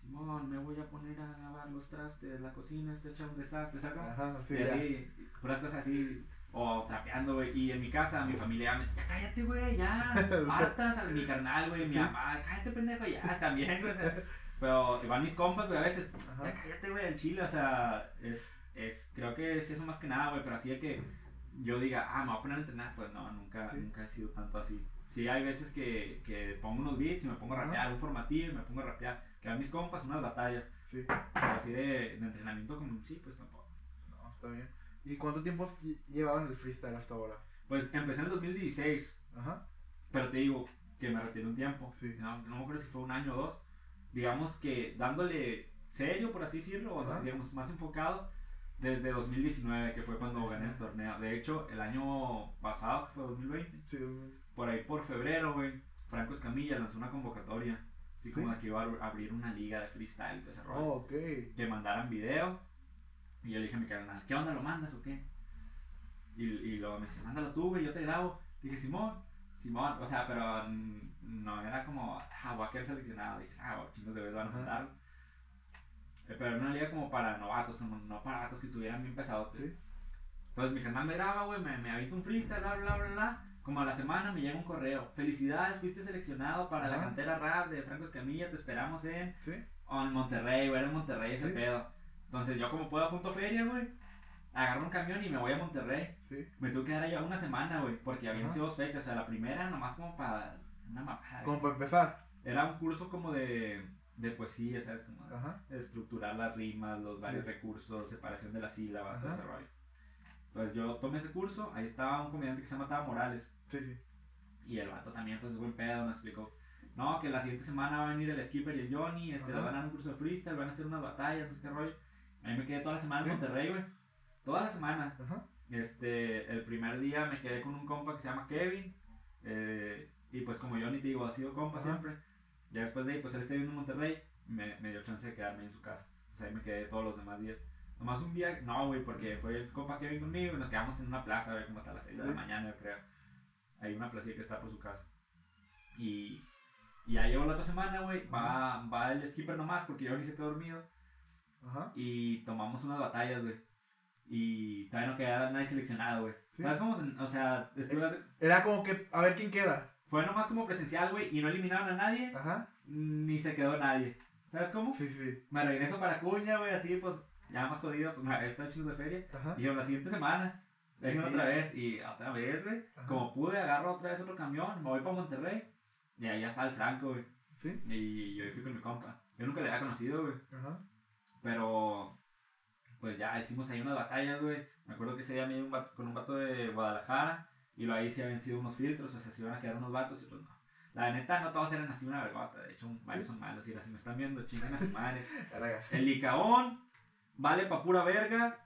Simón, me voy a poner a lavar los trastes, la cocina está hecha un desastre, ¿sabes cómo? Ajá, sí, y así, puras cosas así, o trapeando, güey. Y en mi casa, mi familia, me- ya cállate, güey, ya, <laughs> hartas a mi carnal, güey, mi mamá, cállate, pendejo, ya, también, güey. o sea, pero van mis compas, güey, a veces, Ajá. ya cállate, güey, el chile, o sea, es, es, creo que es eso más que nada, güey, pero así de que yo diga, ah, me voy a poner a entrenar, pues no, nunca, Sí. nunca he sido tanto así. Sí, hay veces que, que pongo unos beats y me pongo a rapear, un formativo y me pongo a rapear, que van mis compas, unas batallas, Sí. pero así de, de entrenamiento como, sí, pues tampoco. No, está bien. ¿Y cuánto tiempo has lle- llevado en el freestyle hasta ahora? Pues empecé en el 2016, Ajá. pero te digo que me retiré un tiempo. Sí. No, no me acuerdo si fue un año o dos. Digamos que dándole serio, por así decirlo, o digamos más enfocado, desde 2019, que fue cuando gané 19. torneo. De hecho, el año pasado, que fue 2020, Sí. por ahí por febrero, güey, Franco Escamilla lanzó una convocatoria. Así Sí. como de que iba a ab- abrir una liga de freestyle ese. Oh, ok. Que mandaran video. Y yo le dije a mi carnal, ¿qué onda, lo mandas o qué? Y, y luego me dice, mándalo tú, güey, yo te grabo. dije, Simón, Simón, o sea, pero no era como, ah, voy a quedar seleccionado. Dije, ah, chingos de veces van a mandar. Eh, Pero era una liga como para novatos, como no para vatos que estuvieran bien pesados. Sí. Entonces mi canal me graba, güey, me, me avienta un freestyle, bla, bla, bla, bla. Como a la semana me llega un correo. Felicidades, fuiste seleccionado para la cantera rap de Franco Escamilla, te esperamos en, Sí. en Monterrey, güey, era en Monterrey ese Sí. pedo. Entonces yo como puedo junto feria, güey, agarro un camión y me voy a Monterrey. Sí. Me tuve que dar allá una semana, güey, porque habían Ajá. sido dos fechas. O sea, la primera nomás como para una mamada. Como para empezar. Era un curso como de, de poesía, ¿sabes? Como Ajá. estructurar las rimas, los varios Sí. recursos, separación de las sílabas, todo Ajá. ese rollo. Entonces yo tomé ese curso, ahí estaba un comediante que se llama Tava Morales. Sí, sí. Y el vato también, pues, es buen pedo, me explicó. No, que la siguiente semana va a venir el Skipper y el Johnny, este, les van a dar un curso de freestyle, van a hacer unas batallas, no sé qué rollo. Ahí me quedé toda la semana Sí. en Monterrey, güey. Toda la semana. Ajá. Este, el primer día me quedé con un compa que se llama Kevin. eh, y pues como Johnny te digo, ha sido compa Ajá. siempre. Ya después de ahí, pues él está viviendo en Monterrey, me, me dio chance de quedarme en su casa. O sea, ahí me quedé todos los demás días. Nomás un día, no, güey, porque fue el compa que vino conmigo y nos quedamos en una plaza, güey, como hasta las 6 de la mañana, yo creo. Hay una placilla que está por su casa. Y, y ya llegó la otra semana, güey, va, va el skipper nomás porque yo ni se quedó dormido. Ajá. Y tomamos unas batallas, güey. Y todavía no quedaba nadie seleccionado, güey. Sí. ¿Sabes cómo? se- O sea, estuve- Era como que, a ver quién queda. fue nomás como presencial, güey, y no eliminaron a nadie, Ajá. ni se quedó nadie. ¿Sabes cómo? Sí, sí. Me regreso para Cuña, güey, así, pues, ya más jodido, pues me había estado de feria. Ajá. Y yo, la siguiente semana, vengo Sí. otra vez, y otra vez, güey, como pude, agarro otra vez otro camión, me voy para Monterrey, y ahí ya está el Franco, güey. Sí. Y yo fui con mi compa. Yo nunca le había conocido, güey. Ajá. Pero, pues ya hicimos ahí unas batallas, güey. Me acuerdo que ese día me iba un vato- con un vato de Guadalajara. Y ahí sí habían sido unos filtros, o sea, se iban a quedar unos vatos y otros no. La neta, no todos eran así una vergota. De hecho, varios son malos. Y ahora, si me están viendo, chingan a su madre. <laughs> El Licaón, vale pa' pura verga.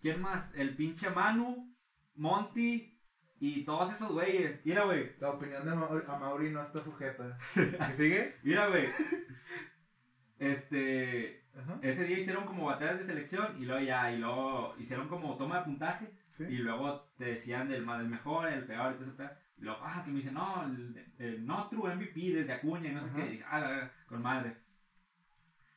¿Quién más? El pinche Manu, Monty y todos esos güeyes. Mira, güey. La opinión de Amau- Amaury no está sujeta. ¿Me sigue? <laughs> Mira, güey. Este. Ajá. Ese día hicieron como batallas de selección y luego ya, y luego hicieron como toma de puntaje Sí. y luego te decían del, del mejor, el peor y todo pedo. Y luego, ah, que me dicen, no, el, el no true MVP desde Acuña y no sé Ajá. qué. Y dije, ah, con madre.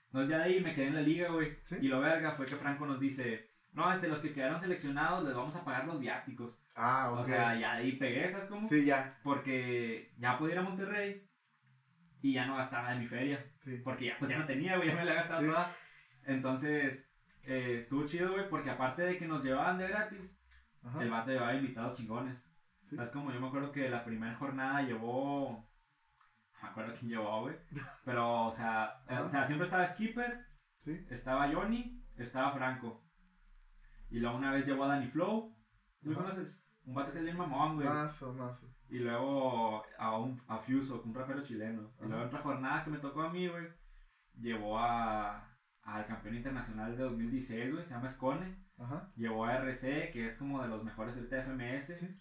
Entonces ya de ahí me quedé en la liga, güey. Sí. Y lo verga fue que Franco nos dice, no, este, los que quedaron seleccionados les vamos a pagar los viáticos. Ah, ok. O sea, ya de ahí pegué, ¿sabes cómo? Sí, ya. Porque ya pude ir a Monterrey y ya no gastaba de mi feria. Sí. Porque ya, pues ya no tenía, güey, ya me la he gastado Sí. toda. Entonces, eh, estuvo chido, güey, porque aparte de que nos llevaban de gratis, Ajá. el vato llevaba invitados chingones. Sí. Es como yo me acuerdo que la primera jornada llevó. No me acuerdo quién llevó, güey. <laughs> Pero, o sea, eh, o sea, siempre estaba Skipper, estaba Johnny, estaba Franco. Y luego una vez llevó a Danny Flow. ¿Tú Ajá. conoces? Un vato que es bien mamón, güey. Mazo, mazo. Y luego a, un, a Fuso, un rapero chileno. Y luego otra jornada que me tocó a mí, güey, llevó a, al campeón internacional de 2016, güey, se llama Scone. Ajá. Llevó a RC, que es como de los mejores ahorita de FMS. Sí.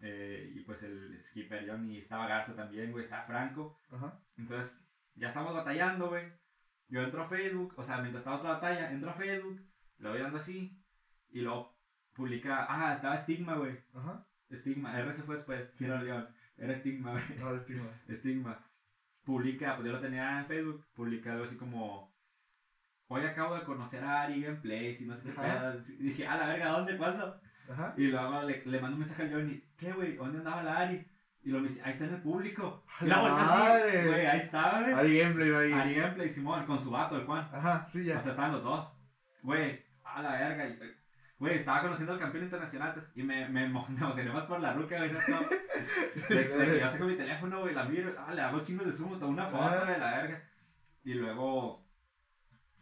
Eh, y pues el skipper Johnny, estaba Garza también, güey, estaba Franco. Ajá. Entonces, ya estamos batallando, güey. Yo entro a Facebook, o sea, mientras estaba otra batalla, entro a Facebook, lo voy dando así, y luego publica, ah, estaba Stigma, güey. Ajá. Stigma, RC fue después, Sí. Sierra León. Era Stigma, güey. No, estima. Stigma. <laughs> Publica, pues yo lo tenía en Facebook, publica algo así como, hoy acabo de conocer a Ari Gameplays y no sé qué pedo. Dije, a la verga, ¿dónde? ¿Cuándo? Ajá. Y luego le, le mando un mensaje al Johnny, ¿qué, güey? ¿Dónde andaba la Ari? Y lo me dice, ahí está en el público. ¡A Y la vuelta así, güey, ahí estaba, güey. Ari Gameplay ahí. Ari Gameplay, Simón, con su vato, el Juan. Ajá, sí, O ya. sea, estaban los dos. Güey, a la verga. Güey, estaba conociendo al campeón internacional pues, y me, me, <laughs> me emocioné más por la ruca, güey. <laughs> De, de que yo saco mi teléfono, güey, la miro, ah, le hago chingos de zoom, tomo una foto, güey, la verga. Y luego,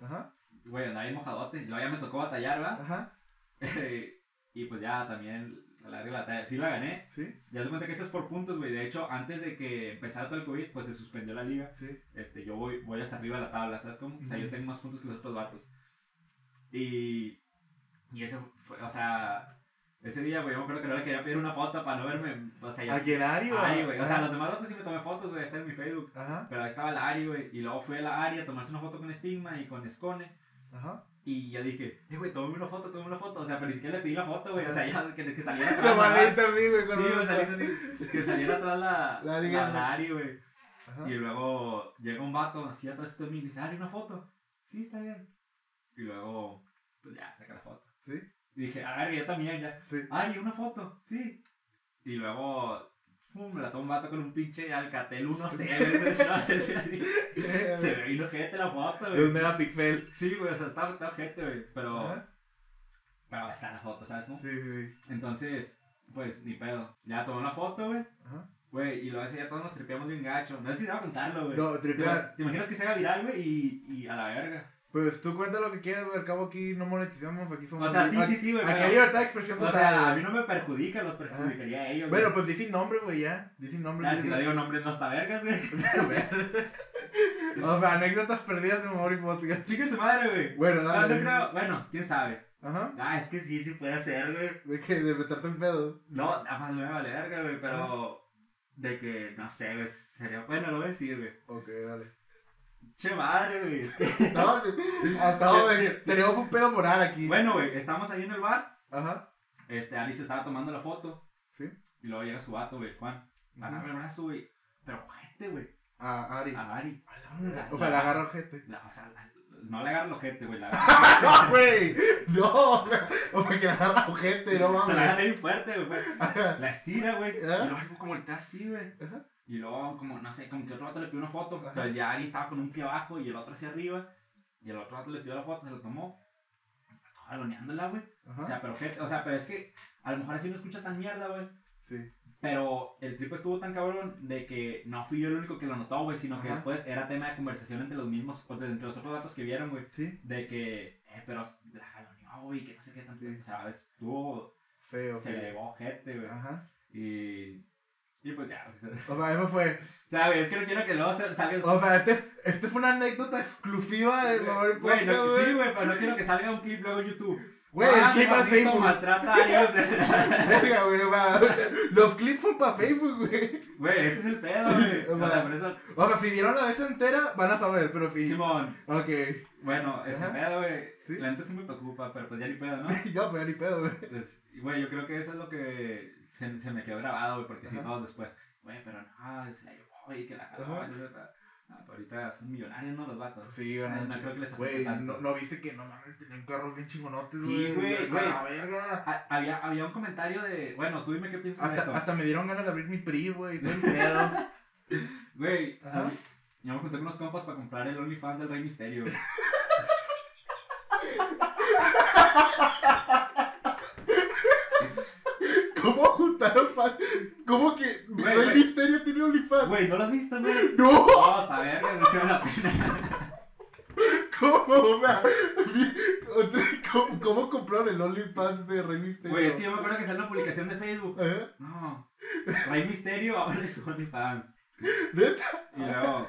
Ajá. güey, andaba ahí mojadote. Luego ya me tocó batallar, ¿va? Ajá. <laughs> y pues ya también, a la verga la batalla. Sí la gané. Sí. Ya se cuenta que eso es por puntos, güey. De hecho, antes de que empezara todo el COVID, pues se suspendió la liga. Sí. Este, yo voy, voy hasta arriba de la tabla, ¿sabes cómo? O sea, yo tengo más puntos que los otros vatos. Y, y eso fue, o sea, ese día, güey, yo me acuerdo que no le quería pedir una foto para no verme, o sea, ya... ¿A quién Ari a- Ari, güey, o sea, los demás vatos sí me tomé fotos, güey, está en mi Facebook. Ajá. Pero ahí estaba la Ari, güey, y luego fue la Ari a tomarse una foto con Stigma y con Scone. Ajá. Y yo dije, eh, güey, tómame una foto, tómame una foto. O sea, pero ni siquiera le pedí la foto, güey. O sea, ya que, que saliera <laughs> atrás. Lo la- valí <laughs> también, güey. Sí, güey, salí así, que saliera atrás la, La la, la Ari, güey. Ajá. Y luego llega un vato así atrás de mí y dice, Ari, una foto. Sí, está bien. Y luego, pues ya, saca la foto. Sí. Y dije, Ari, yo también, ya. Sí. Ari, una foto. Sí. Y luego, pum, me la toma un vato con un pinche Alcatel 1C. ese <laughs> shot, así, así. Se ve bien ojete la foto, De un güey. megapixel. Sí, güey, o sea, está, está ojete, güey. Pero, Ajá. pero está la foto, ¿sabes? Sí, sí, sí. Entonces, pues, ni pedo. Ya tomé una foto, güey. Ajá. Güey, y luego ese día todos nos tripeamos bien gacho. No sé si te voy a contarlo, güey. No, ¿Te, tripear. te imaginas que se haga viral, güey? Y, y a la verga. Pues tú cuenta lo que quieras, güey. Al cabo aquí no monetizamos. Aquí somos. O sea, sí, sí, sí, güey. Aquí hay libertad de expresión O total. sea, a mí no me perjudica, los perjudicaría a ellos. Bueno, pues di sin nombre, güey, ya. Di sin nombre. Ah, si no digo nombres, no está vergas, güey. <laughs> o sea, anécdotas perdidas de Memory Podcast. Chica su madre, güey. Bueno, No, dale. Bueno, quién sabe. Ajá. Ah, es que sí, sí puede ser, güey. De que de meterte en pedo. No, nada más me vale verga, güey. Pero de que, no sé, güey. Sería. Bueno, lo voy a decir, güey. Ok, dale. Che madre, güey. es que- No, acabo de. Tenemos un pedo moral aquí. Bueno, güey, estamos ahí en el bar. Ajá. Este, Ari se estaba tomando la foto. Sí. Y luego llega su vato, güey, Juan. Agarra el brazo, güey. Pero gente, güey. A Ari. A Ari. O sea, le agarra ojete. La- o sea, la- no le agarra el ojete, güey. <laughs> No, güey. No. O sea, que le agarra ojete, no Se la mames. agarra bien fuerte, güey. pues. La estira, güey. Y luego como voltea así, güey. Ajá. Y luego, como, no sé, como que otro vato le pidió una foto. Ajá. Entonces ya Ari estaba con un pie abajo y el otro hacia arriba. Y el otro vato le pidió la foto, se la tomó. Jaloneándola, güey. O sea, pero, gente- o sea, pero es que a lo mejor así no escucha tan mierda, güey. Sí. Pero el trip estuvo tan cabrón de que no fui yo el único que lo notó, güey, sino que después era tema de conversación entre los mismos, de- entre los otros datos que vieron, güey. Sí. De que, eh, pero la jaloneó, güey, que no sé qué tanto. Sí. O sea, estuvo, Feo. se elevó gente, güey. Ajá. Y, y pues ya. O sea, eso fue. <laughs> Güey, es que no quiero que luego se- salga. O sea, este, este fue una anécdota exclusiva del Mamar Güey, no- sí, güey. pero no quiero que salga un clip luego en YouTube. Güey, el Ah, clip a maldito Facebook. maltrata a. Verga, güey. <laughs> Los clips son para Facebook, güey. Güey, ese es el pedo, <laughs> güey. O sea, por eso, O sea, si vieron la vez entera, van a saber, pero si. Simón, Ok. bueno, ese pedo, güey. Sí. La gente sí me preocupa, pero pues ya ni pedo, ¿no? Yo, pues, ni pedo, güey. Pues, güey, yo creo que eso es lo que se, se me quedó grabado, güey, porque sí, Ajá. todos después, güey, pero no, se la llevó y que la jaló. Pero- No, pero ahorita son millonarios, ¿no? Los vatos. Sí, güey. no creo que les afecte Güey, no, no viste que no mames, tenían carros bien chingonotes, Sí, güey, A güey. la verga. Ah, Había, había un comentario de, bueno, tú dime qué piensas de esto. Hasta, hasta me dieron ganas de abrir mi PRI, güey. el <laughs> pedo. Güey, ah, yo me junté con unos compas para comprar el OnlyFans del Rey Misterio. <laughs> güey. ¿Cómo juntaron pan? ¿Cómo que Rey güey. Misterio tiene OnlyFans? Güey, ¿no lo has visto, güey? <laughs> ¡No! No, está verga, no se la pena. ¿Cómo? ¿cómo, cómo compraron el OnlyFans de Rey Misterio? Güey, es que yo me acuerdo que salió una publicación de Facebook. Ajá. No, Rey Misterio abre su OnlyFans. ¿Neta? Y luego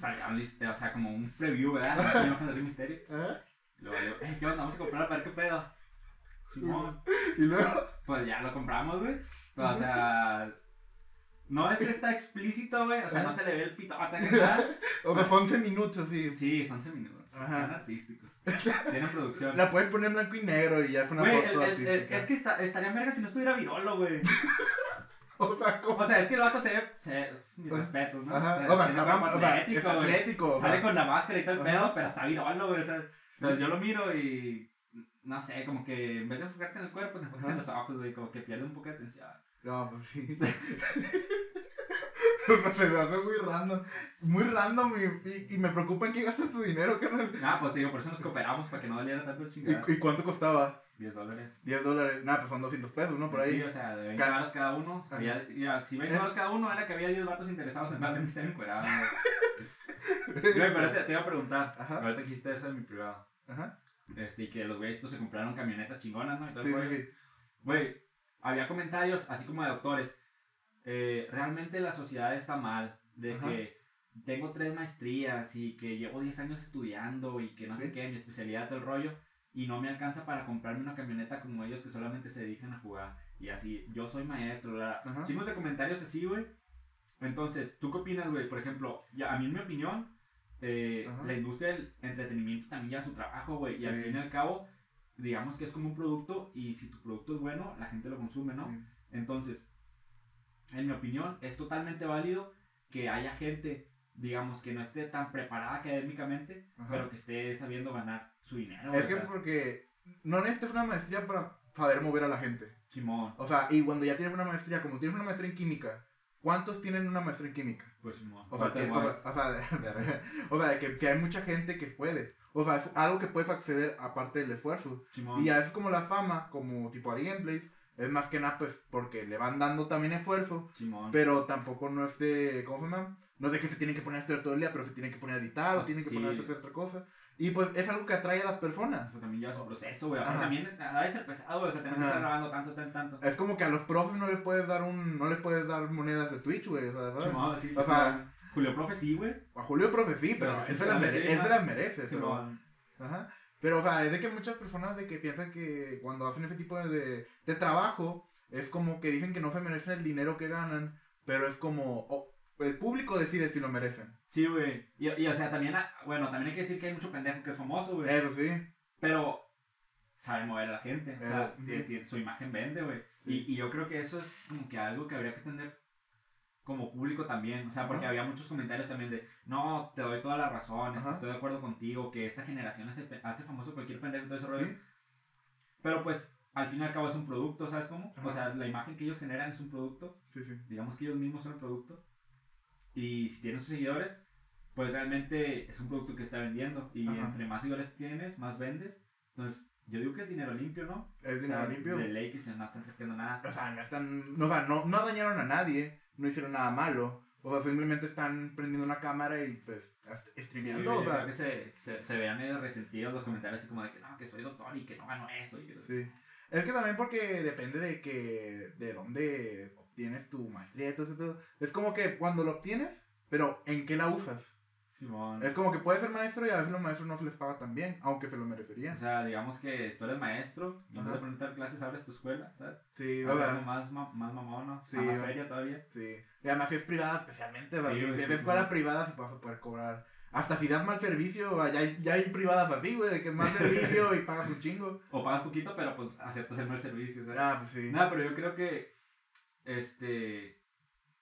salió un listeo, o sea, como un preview, ¿verdad? De imagen de Rey Misterio. Ajá. Y luego yo, eh, ¿qué onda? Vamos a comprar para ver qué pedo. Simón. <laughs> Y luego, Pues ya lo compramos, güey. Pero, o sea, no es que está explícito, güey. O sea, no se le ve el pito ataque nada. <laughs> o sea, fue 11 minutos, sí. Sí, son seminudos. Ajá. Son artísticos. Tienen producción. <laughs> La puedes poner en blanco y negro y ya fue una el- foto el- es que está- estaría verga si no estuviera virolo, güey. O sea, ¿cómo? O sea, es que el vato se ve. Se ve mis Ajá. respetos, ¿no? Ajá. O sea, O sea, tiene está, o sea, atlético, o sea, Sale con la máscara y todo el pedo, pero está virolo, güey. O sea, entonces yo lo miro y. No sé, como que en vez de enfocarte en el cuerpo, te enfocas en los ojos, güey. Como que pierde un poco de atención. No, pues sí. <laughs> Se me hace muy random. Muy random y, y, y me preocupa en qué gastas tu dinero, carnal. Ah, pues te digo, por eso nos cooperamos, para que no doliera tanto el chingada. ¿Y, ¿Y cuánto costaba? 10 dólares. 10 dólares. Nada, pues son 200 pesos, ¿no? Por Sí, ahí. o sea, de 20 Ca- baros cada uno. Había, ya, si 20 Eh. cada uno, era que había 10 vatos interesados en darle misterio encuerado. <laughs> Güey, pero te, te iba a preguntar. Ajá. Ahorita que dijiste eso en mi privado. Ajá. Este, y que los güeyes estos se compraron camionetas chingonas, ¿no? Y todo el Sí, sí. Güey, había comentarios, así como de doctores. eh, realmente la sociedad está mal. De Ajá. que tengo tres maestrías y que llevo 10 años estudiando y que no sé Sí. qué, mi especialidad, todo el rollo. Y no me alcanza para comprarme una camioneta como ellos que solamente se dedican a jugar. Y así, yo soy maestro. Chingos de comentarios así, güey. Entonces, ¿tú qué opinas, güey? Por ejemplo, ya, a mí en mi opinión, eh, la industria del entretenimiento también lleva su trabajo, güey. Y al fin y al cabo, digamos que es como un producto y si tu producto es bueno, la gente lo consume, ¿no? Sí. Entonces, en mi opinión, es totalmente válido que haya gente, digamos, que no esté tan preparada académicamente, Ajá. pero que esté sabiendo ganar su dinero. Es o que sea, porque no necesitas una maestría para saber mover a la gente. Simón, O sea, y cuando ya tienes una maestría, como tienes una maestría en química, ¿cuántos tienen una maestría en química? pues. O sea, que- o a- sea, o sea, <laughs> o sea, que si hay mucha gente que puede. O sea, es algo que puedes acceder aparte del esfuerzo. Simón. Y ya es como la fama, como tipo Ari Gameplays, es más que nada pues porque le van dando también esfuerzo, Simón. pero tampoco no es de, ¿cómo se llama? No es de que se tienen que poner a estudiar todo el día, pero se tienen que poner a editar o Pues, tienen que sí. poner a hacer otra cosa. Y pues es algo que atrae a las personas. Eso también lleva su proceso, güey. Aparte también ha de ser pesado, güey. O sea, tenés que estar grabando tanto, tanto, tanto. Es como que a los profes no les puedes dar un, no les puedes dar monedas de Twitch, güey, o sea. Simón, sí, O sea, Julio Profe sí, güey. a Julio profe sí, pero Pero él se las, mere- él se las merece, pero... Simón. Ajá. Pero, o sea, es de que muchas personas de que piensan que cuando hacen ese tipo de, de trabajo, es como que dicen que no se merecen el dinero que ganan, pero es como, oh, el público decide si lo merecen. Sí, güey. Y, y, o sea, también, bueno, también hay que decir que hay mucho pendejo que es famoso, güey. Eso sí. Pero sabe mover a la gente. O sea, tiene- ujú. tiene- su imagen vende, güey. Sí. Y, y yo creo que eso es como que algo que habría que tener como público también. O sea, porque había muchos comentarios también de, no, te doy toda la razón, este, Ajá. estoy de acuerdo contigo, que esta generación hace, hace famoso cualquier pendejo todo ese rollo. Sí. Pero pues, al fin y al cabo es un producto, ¿sabes cómo? O sea, la imagen que ellos generan es un producto. Sí, sí. Digamos que ellos mismos son el producto. Y si tienen sus seguidores, pues realmente es un producto que está vendiendo. Y Ajá. entre más seguidores tienes, más vendes. Entonces, yo digo que es dinero limpio, ¿no? Es O dinero sea, limpio. De ley que se no están traficando nada. O sea, no están. No, o sea, no, no dañaron a nadie. No hicieron nada malo. O sea, simplemente están prendiendo una cámara y pues Sí, streameando. yo o sea, creo que se, se, se veían medio resentidos los comentarios así como de que no, que soy doctor y que no gano eso. Y que- Sí. Es que también porque depende de que de dónde obtienes tu maestría y todo pedo. Es como que cuando lo obtienes, pero ¿en qué la usas? Simón. Es como que puedes ser maestro y a veces los maestros no se les paga tan bien, aunque se lo O merecerían. sea, digamos que tú eres maestro y en vez de dar clases abres tu escuela, ¿sabes? Sí, O o sea, más, más mamón. Sí, más feria todavía. sí. Y además si es privada especialmente, o Sí, si es escuela privada sí vas a poder cobrar. Hasta si das mal servicio, ya hay, ya hay privadas así, güey, de que es mal <laughs> servicio y pagas un chingo. O pagas poquito, pero pues aceptas el mal servicio, ¿sabes? Ah, pues sí. Nada, pero yo creo que, este,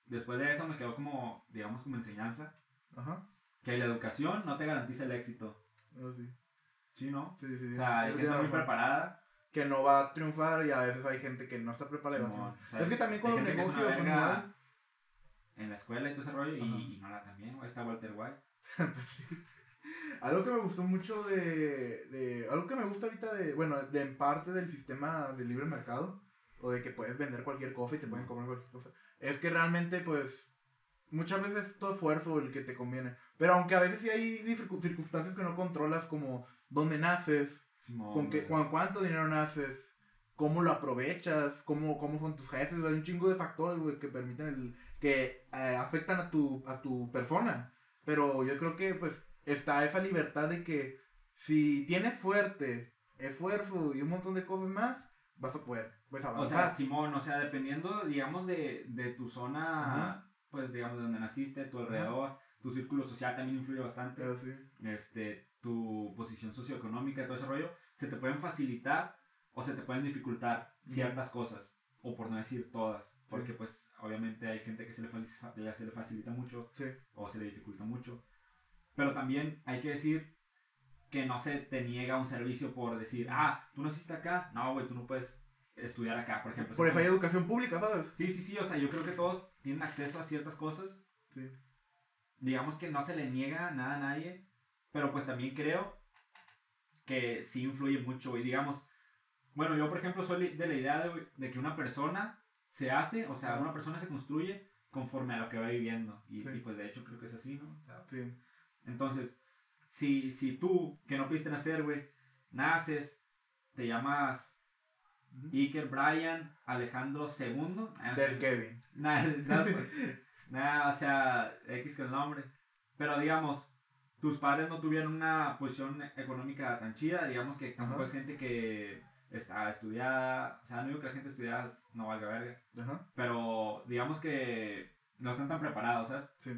después de eso me quedó como, digamos, como enseñanza, Ajá. Que la educación no te garantiza el éxito. Sí. ¿Sí, no? Sí, sí, sí. O sea, hay gente muy preparada. Que no va a triunfar y a veces hay gente que no está preparada. y va a Simón. triunfar. O sea, Es que también con los negocios. En la escuela y todo ese rollo, y, y no la también, güey, está Walter White. <laughs> Algo que me gustó mucho de, de. Algo que me gusta ahorita de. Bueno, de en parte del sistema de libre mercado. O de que puedes vender cualquier cosa y te pueden comprar cualquier cosa. Es que realmente, pues. Muchas veces es todo esfuerzo el que te conviene. Pero aunque a veces sí hay circu- circunstancias que no controlas, como dónde naces, Simón, con, qué, con cuánto dinero naces, cómo lo aprovechas, cómo, cómo son tus jefes, hay un chingo de factores, güey, que permiten el, que eh, afectan a tu, a tu persona. Pero yo creo que pues está esa libertad de que si tienes fuerte, esfuerzo y un montón de cosas más, vas a poder pues O avanzar. sea, Simón, o sea, dependiendo, digamos, de, de tu zona, Ajá. pues, digamos, de donde naciste, tu alrededor, tu círculo social también influye bastante. Sí. este, tu posición socioeconómica y todo ese rollo, se te pueden facilitar o se te pueden dificultar ciertas cosas, o por no decir todas, porque pues obviamente hay gente que se le, se facilita mucho Sí. o se le dificulta mucho, pero también hay que decir que no se te niega un servicio por decir, ah, tú naciste acá, no, güey, tú no puedes estudiar acá, por ejemplo. Por hay Es como- educación pública, ¿sabes? Sí, sí, sí, o sea, yo creo que todos tienen acceso a ciertas cosas Sí. Digamos que no se le niega nada a nadie, pero pues también creo que sí influye mucho, y digamos, bueno, yo por ejemplo soy de la idea de, de que una persona se hace, o sea, una persona se construye conforme a lo que va viviendo, y, Sí. y, pues de hecho creo que es así, ¿no? O sea, Sí. entonces, si, si tú, que no pudiste nacer, güey, naces, te llamas. Iker Brian Alejandro II, ah, Del Kevin. Nada, <laughs> nada, o sea, X que el nombre. Pero digamos, tus padres no tuvieron una posición económica tan chida, digamos que tampoco Ajá. es gente que está estudiada, o sea, no digo que la gente estudiada no valga verga, Ajá. pero digamos que no están tan preparados, ¿sabes? Sí.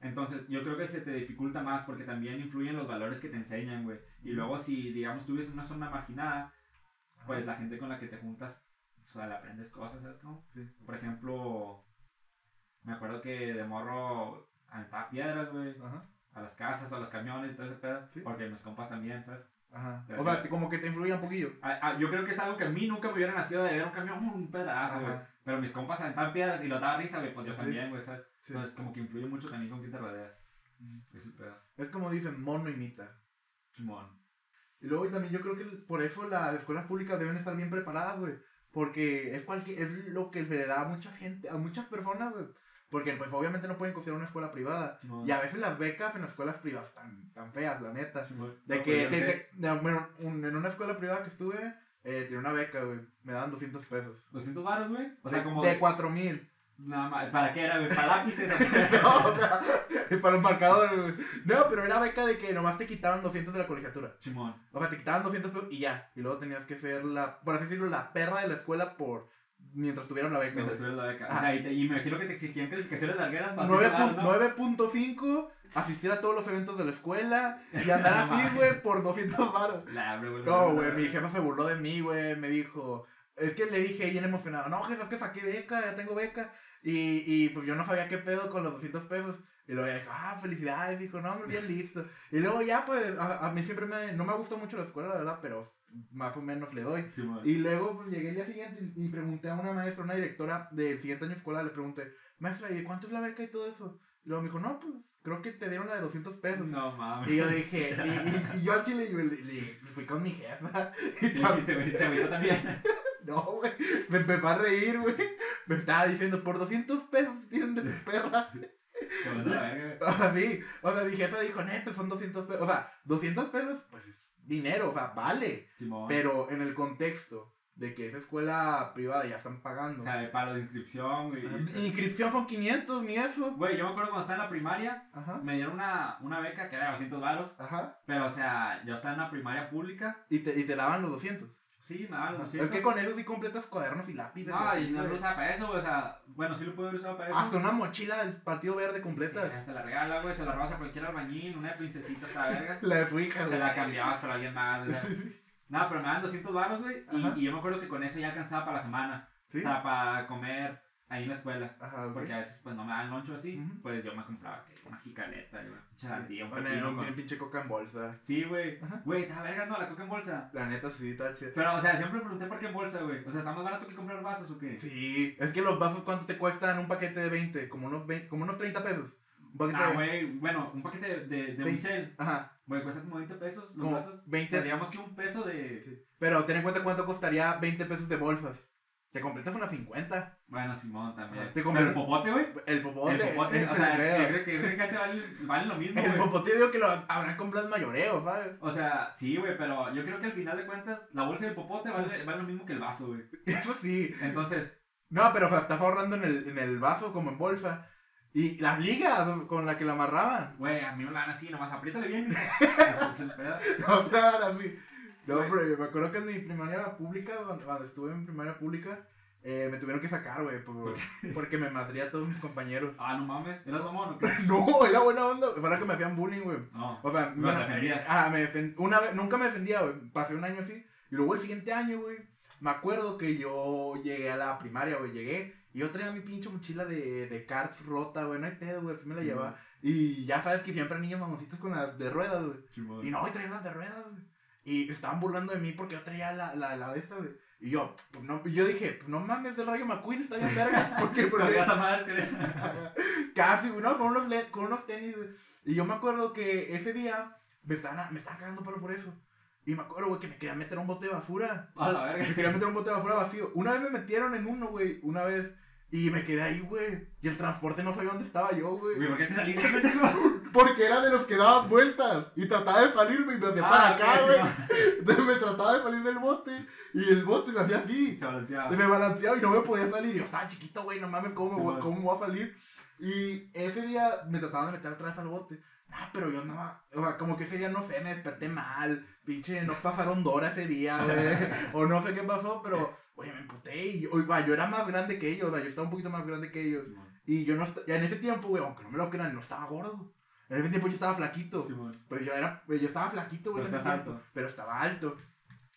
Entonces, yo creo que se te dificulta más porque también influyen los valores que te enseñan, güey. Y luego, si, digamos, tú vives en una zona marginada, pues la gente con la que te juntas, o sea, le aprendes cosas, ¿sabes cómo? Sí. Por ejemplo, me acuerdo que de morro aventaba piedras, güey, Ajá. a las casas, a los camiones y todo ese pedo. Sí. Porque mis compas también, ¿sabes? Ajá. Pero O sea, como que te influye un poquillo. Ah, ah, yo creo que es algo que a mí nunca me hubiera nacido de ver un camión, un pedazo, güey. Pero mis compas aventaban piedras y lo daba risa, güey, pues yo Sí. también, güey, ¿sabes? Sí. Entonces, como que influye mucho también con quién te rodeas. Mm. Es el pedo. Es como dicen, mono imita. Simón. Y luego también yo creo que por eso las escuelas públicas deben estar bien preparadas, güey. Porque es, cualquier, es lo que se le da a mucha gente, a muchas personas, güey. Porque pues obviamente no pueden costear una escuela privada. Simón. Y a veces las becas en las escuelas privadas están tan feas, la neta. Simón. De No, que, pues, yo de- bueno, un- en una escuela privada que estuve, eh, tenía una beca, güey. Me daban 200 pesos. 200 baros, güey. O sea, de, como. de 4 mil. Nada más. ¿Para qué era? ¿Para lápices? <laughs> <laughs> no, o sea, para los marcadores, güey. No, pero era beca de que nomás te quitaban 200 de la colegiatura. Simón. O sea, te quitaban 200 pesos y ya. Y luego tenías que ser la, por así decirlo, la perra de la escuela por mientras tuvieron la beca, Mientras tuvieras la beca. Ah. O sea, y, te- y me imagino que te exigían calificaciones largueras para Nueve hacer pun- ¿no? 9.5, asistir a todos los eventos de la escuela y andar <laughs> así, güey, por 200 baros. No, güey, mi jefa se burló de mí, güey, me dijo, es que le dije bien emocionado, no, jefa, es que saqué beca, ya tengo beca, y, y pues yo no sabía qué pedo con los 200 pesos, y luego ella dijo, ah, felicidades, dijo, no, bien listo, y luego ya, pues, a, a mí siempre me, no me gusta mucho la escuela, la verdad, pero más o menos le doy, Sí, y luego pues, llegué el día siguiente y, y pregunté a una maestra, una directora del siguiente año escuela, le pregunté, maestra, ¿y de cuánto es la beca y todo eso? Y luego me dijo, no, pues, creo que te dieron la de 200 pesos. No mames. Y yo dije, y, y- y yo al chile le, le- le fui con mi jefa. ¿Qué <laughs> Y? <laughs> ¿Te agüitó también? <laughs> no, güey. Me empezó a reír, güey. Me estaba diciendo, por 200 pesos te tienen de tu perra. Te mandó a la verga, güey. O sea, sí. O sea, mi jefa dijo, neta, son 200 pesos. O sea, 200 pesos, pues es dinero, o sea, vale. Simón. Pero en el contexto de que esa escuela privada ya están pagando. O sea, de palo de inscripción, güey. Inscripción son 500, ni eso. Güey, yo me acuerdo cuando estaba en la primaria, Ajá. me dieron una, una beca que era de 200 baros, Ajá. pero o sea, yo estaba en una primaria pública, Y te, y te daban los 200. sí, me daban los Es 200. que con eso sí completas cuadernos y lápices. No, y no lo usaba para eso, o sea, bueno, sí lo pude haber usado para eso. Hasta una mochila del partido verde Sí, completa. hasta la regala, güey, se la robas a cualquier albañil, una de princesita hasta la verga. <laughs> La de su hija, Se güey. la cambiabas para alguien más, sea. <laughs> No, pero me daban 200 baros, güey, y yo me acuerdo que con eso ya alcanzaba para la semana. ¿Sí? O sea, para comer ahí en la escuela. Ajá, ok. Porque a veces pues no me dan loncho así, Ujú. pues yo me compraba que una jicaleta, una un Bueno, pepino un con- bien pinche coca en bolsa. Sí, güey. Güey, está verga, no, la coca en bolsa. La neta sí, está chida. Pero, o sea, siempre pregunté por qué en bolsa, güey. O sea, ¿está más barato que comprar vasos o qué? Sí, es que los vasos, ¿cuánto te cuestan un paquete de 20? Como unos, 20, como unos 30 pesos. Un paquete Ah, de güey, bueno, un paquete de, de, de Veinte. unicel, Ajá, güey, cuesta como 20 pesos los como vasos. O 20. sea, digamos que un peso de... Pero ten en cuenta cuánto costaría 20 pesos de bolsas. Te completas unas 50. Bueno, Simón también. Te Pero el popote, güey. El popote. El popote, el o sea, yo creo que, que casi vale, vale lo mismo, El güey. popote digo que lo habrán comprado en mayoreo, ¿sabes? O sea, sí, güey, pero yo creo que al final de cuentas, la bolsa del popote vale, vale lo mismo que el vaso, güey. Eso sí. Entonces, No, pero estás ahorrando en el, en el vaso como en bolsa. Y las ligas con las que la amarraban. güey, a mí me la dan así, nomás apriétale bien. <laughs> No, claro, así. No, Güey. pero yo me acuerdo que en mi primaria pública, cuando, estuve en primaria pública, eh, me tuvieron que sacar, güey, por- ¿Por porque me madría a todos mis compañeros. Ah, no mames, ¿eras mamón o qué? <laughs> No, era buena onda, fue la que me hacían bullying, güey. No. O sea, No defendías. ah, me defen- una vez, nunca me defendía, güey. Pasé un año así. Y luego el siguiente año, güey, me acuerdo que yo llegué a la primaria, güey, llegué. Y yo traía mi pinche mochila de, de cards rota, güey, no hay pedo, güey, me la llevaba. Y ya sabes que siempre hay niños mamoncitos con las de ruedas, güey. Y no, y traía las de ruedas, güey. Y estaban burlando de mí porque yo traía la, la, la de esta, güey. Y yo, pues no, yo dije, pues no mames, del Rayo McQueen está bien verga. <laughs> Porque, Con porque esa madre <laughs> casi, güey, no, con unos, le- con unos tenis, güey. Y yo me acuerdo que ese día me estaban, me estaban cagando palo por eso. Y me acuerdo, güey, que me querían meter a un bote de basura. A la verga. Me querían meter un bote de basura vacío. Una vez me metieron en uno, güey, una vez. Y me quedé ahí, güey. Y el transporte no sabía dónde estaba yo, güey. Güey, ¿por qué te saliste, <laughs> pendejo? Porque era de los que daban vueltas. Y trataba de salirme y me hacía para Ah, acá, ok, güey. Entonces <laughs> me trataba de salir del bote y el bote me hacía así. Se balanceaba. Y me balanceaba y no me podía salir. Y yo estaba chiquito, güey, no mames, ¿cómo me, ¿cómo me voy a salir? Y ese día me trataban de meter otra vez al bote. Ah, pero yo andaba, o sea, como que ese día no sé, me desperté mal. Pinche, no pasaron Dora ese día, güey. <laughs> o no sé qué pasó, pero, oye, me emputé y yo, yo era más grande que ellos, o sea, yo estaba un poquito más grande que ellos. Y yo no, ya en ese tiempo, güey, aunque no me lo crean, no estaba gordo. En ese tiempo yo estaba flaquito. Simón. Pues yo era, pues yo estaba flaquito, güey, Pero alto. pero estaba alto.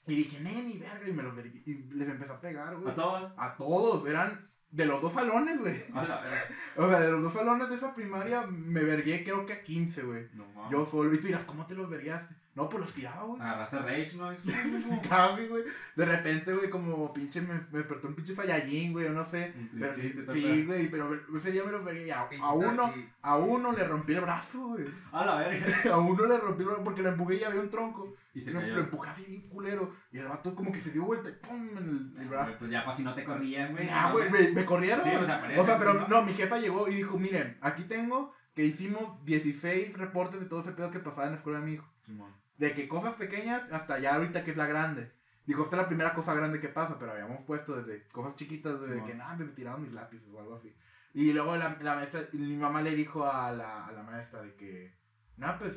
Y dije, neni, verga, y me los y les empecé a pegar, güey. A todos. A todos, eran de los dos salones, güey. <laughs> O sea, de los dos salones de esa primaria me vergué creo que a 15, güey. No. Yo solo. Y tú dirás, ¿cómo te los verguaste? No, pues los tiraba, güey. Agarraste Rage, ¿no? <laughs> Casi, güey. De repente, güey, como pinche, me, me despertó un pinche fallallín, güey, no sé. Pero, Sí, sí, sí, güey, pero ese día me los vergué. y A, a uno, a uno le rompí el brazo, güey. A la verga. <laughs> A uno le rompí el brazo porque le empujé y había un tronco. Y se Lo, cayó. lo empujé así bien culero. Y el vato como que se dio vuelta y pum en el, el brazo. Pues ya, pues si no te corrían, güey. Ah, güey, me, me corrieron. Sí, o sea, parece O sea, pero no, mi jefa llegó y dijo, miren, aquí tengo que hicimos 16 reportes de todo ese pedo que pasaba en la escuela de mi hijo. Simón. De que cosas pequeñas hasta ya ahorita que es la grande. Dijo, esta es la primera cosa grande que pasa, pero habíamos puesto desde cosas chiquitas, desde que nada, me tiraron mis lápices o algo así. Y luego la, la maestra, mi mamá le dijo a la, a la maestra de que, nada, pues,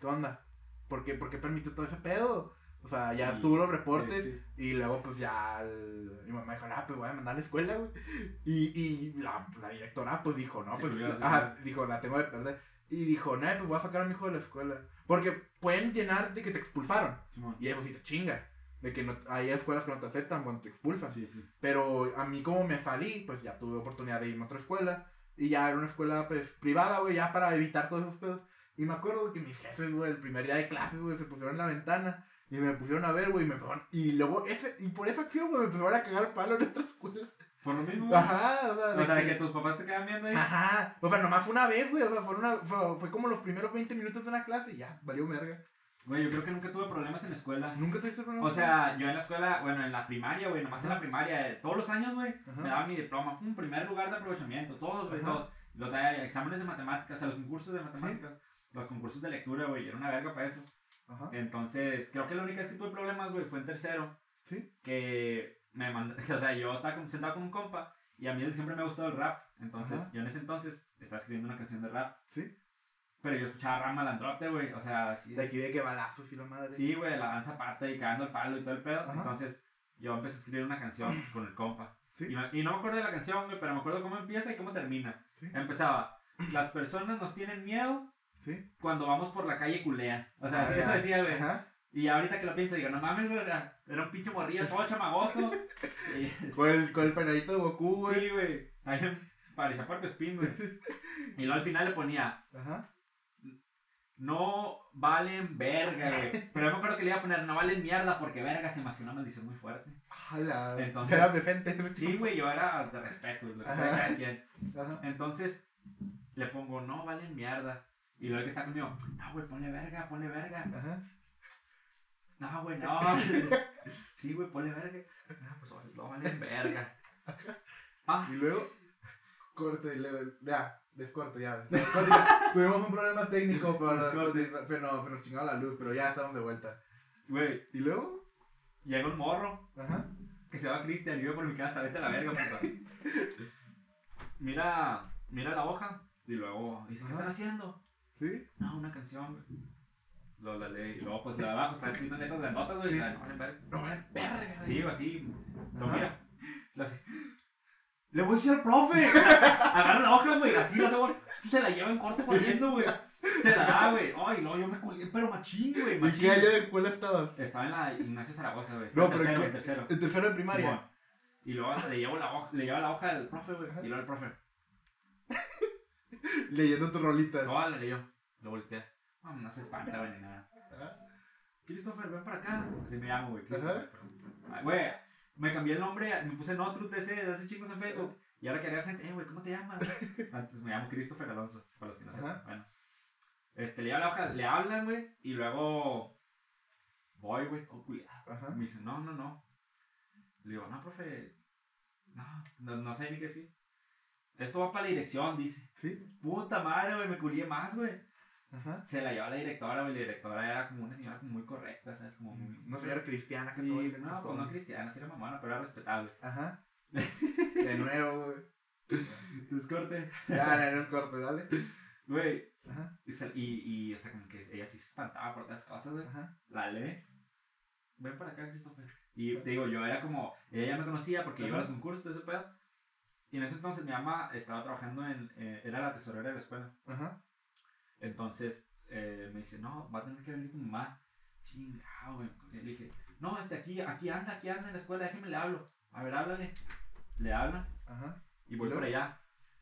¿qué onda? ¿Por qué, por qué permitió todo ese pedo? O sea, ya tuvo los reportes sí, y luego pues ya el- mi mamá dijo, ah, pues voy a mandar a la escuela, güey. Y, y la, la directora pues dijo, no, pues, ajá, dijo, la tengo de perder. Y dijo, no, pues voy a sacar a mi hijo de la escuela. Porque pueden llenar de que te expulsaron. Y eso sí te chinga. De que no, hay escuelas que no te aceptan cuando te expulsan. Sí, sí. Pero a mí como me salí, pues ya tuve oportunidad de irme a otra escuela. Y ya era una escuela pues privada, güey, ya para evitar todos esos pedos. Y me acuerdo que mis jefes, güey, el primer día de clases, güey, se pusieron en la ventana. Y me pusieron a ver, güey, y me empezaron- Y luego, ese, y por esa acción, güey, me empezaron a cagar palo en otra escuela. Por lo mismo. Ajá, o sea, O sea, de que- que tus papás te quedan viendo ahí. Ajá, o sea, nomás fue una vez, güey, o sea, fue, una, fue, fue como los primeros 20 minutos de una clase y ya, valió verga. Güey, yo creo que nunca tuve problemas en la escuela. ¿Nunca tuviste problema? O sea, yo en la escuela, bueno, en la primaria, güey, nomás en la primaria, eh, todos los años, güey, me daban mi diploma, un primer lugar de aprovechamiento, todos, güey, todos. Los exámenes de matemáticas, o sea, los concursos de matemáticas, los concursos de lectura, güey, era una verga para eso. Ajá. Entonces, creo que la única vez que tuve problemas, güey, fue en tercero. Sí. Que me mandó, <laughs> o sea, yo estaba con- sentado con un compa y a mí siempre me ha gustado el rap. Entonces, Ajá. yo en ese entonces estaba escribiendo una canción de rap. Sí. Pero yo escuchaba rap malandrote, güey, o sea, así. De aquí de que balazos y la madre. Sí, güey, la danza pata y cagando el palo y todo el pedo. Ajá. Entonces, yo empecé a escribir una canción <clears throat> con el compa. Sí. Y, me- y no me acuerdo de la canción, güey, pero me acuerdo cómo empieza y cómo termina. Sí. Empezaba, las personas nos tienen miedo Sí. cuando vamos por la calle culean. O sea, Ah, eso decía, güey. Y ahorita que lo pienso, digo, no mames, güey, era, era un pinche morrillo <laughs> todo chamagoso. <laughs> Con el, con el peinadito de Goku, güey. sí, güey. Parecía Parque Spin, güey. <laughs> Y luego al final le ponía, Ajá. no valen verga, güey. Pero yo me acuerdo que le iba a poner, no valen mierda porque verga se me hacía una maldición muy fuerte. Jala. Entonces- Eras decente. Sí, güey, yo era de respeto, lo que sea de Ajá. cada quien. Ajá. Entonces, le pongo, no valen mierda. Y luego el que está conmigo, no, güey, ponle verga, ponle verga. Ajá. No, güey, no. <laughs> sí, güey, ponle verga. No, pues no valen verga. Ah, Y luego, corte y luego, ya, descorte, ya. descorte, ya. <laughs> Tuvimos un problema técnico, pero, Descorte. pero, no, pero nos chingaba la luz, pero ya estamos de vuelta. güey, ¿Y luego? llega un morro Ajá. que se llama Cristian vive por mi casa, vete a la verga, puta. Mira, mira la hoja y luego dice, ¿qué están haciendo? ¿Sí? No, una canción, güey. Luego la leí y luego pues de abajo está escrito en letras de notas, güey. Sí. la- no verga. No, verga. Sí, o así. Lo mira. Lo hace. Le voy a decir al profe. <laughs> Agarra la hoja, güey. Así la hace, Se la lleva en corte corriendo, güey. Se la da, güey. Ay, no, yo me culé, pero machín, güey. ¿Y Machín. qué año de escuela estabas? Estaba en la Ignacio Zaragoza, güey. No, en pero tercero, en tercero. En tercero de primaria. Y luego le llevo la hoja, le lleva la hoja al profe, güey. Y luego el profe. <laughs> Leyendo tu rolita. No, le leyó. Lo volteé. No, no se espanta, güey, ni nada. Christopher, ven para acá. Así me llamo, güey. Christopher. Ay, Güey, me cambié el nombre, me puse Notru TC de hace chingos en Facebook. Y ahora que había gente, eh, güey, ¿cómo te llamas? <laughs> Antes me llamo Christopher Alonso, para los que no sepan. Bueno. Este, le lleva la hoja, le hablan, güey, y luego voy, güey, todo cuidado. Ajá. Me dice, no, no, no. Le digo, no, profe, no, no, no sé ni qué sí. Esto va para la dirección, dice. ¿Sí? Puta madre, güey, me culié más, güey. Ajá. Se la llevó la directora, güey, la directora era como una señora como muy correcta, ¿sabes? Como muy... Una señora cristiana Sí, católica. no, pues no cristiana, sí era mamona, pero era respetable. Ajá. <laughs> De nuevo, güey. Es corte. Ya, no, no, el corte, dale. Güey, Ajá. y, y, y, o sea, como que ella sí se espantaba por otras cosas, güey. Ajá. La lee. Ven para acá, Christopher. Y te digo, yo era como, ella ya me conocía porque yo iba a los Ajá. concursos, todo ese pedo. Y en ese entonces mi mamá estaba trabajando en, eh, era la tesorera de la escuela. Ajá. Entonces eh, me dice, no, va a tener que venir tu mamá. Chingado, güey. Le dije, no, este aquí, aquí anda, aquí anda en la escuela, déjeme le hablo. A ver, háblale. Le hablan Ajá. y voy ¿Y por allá.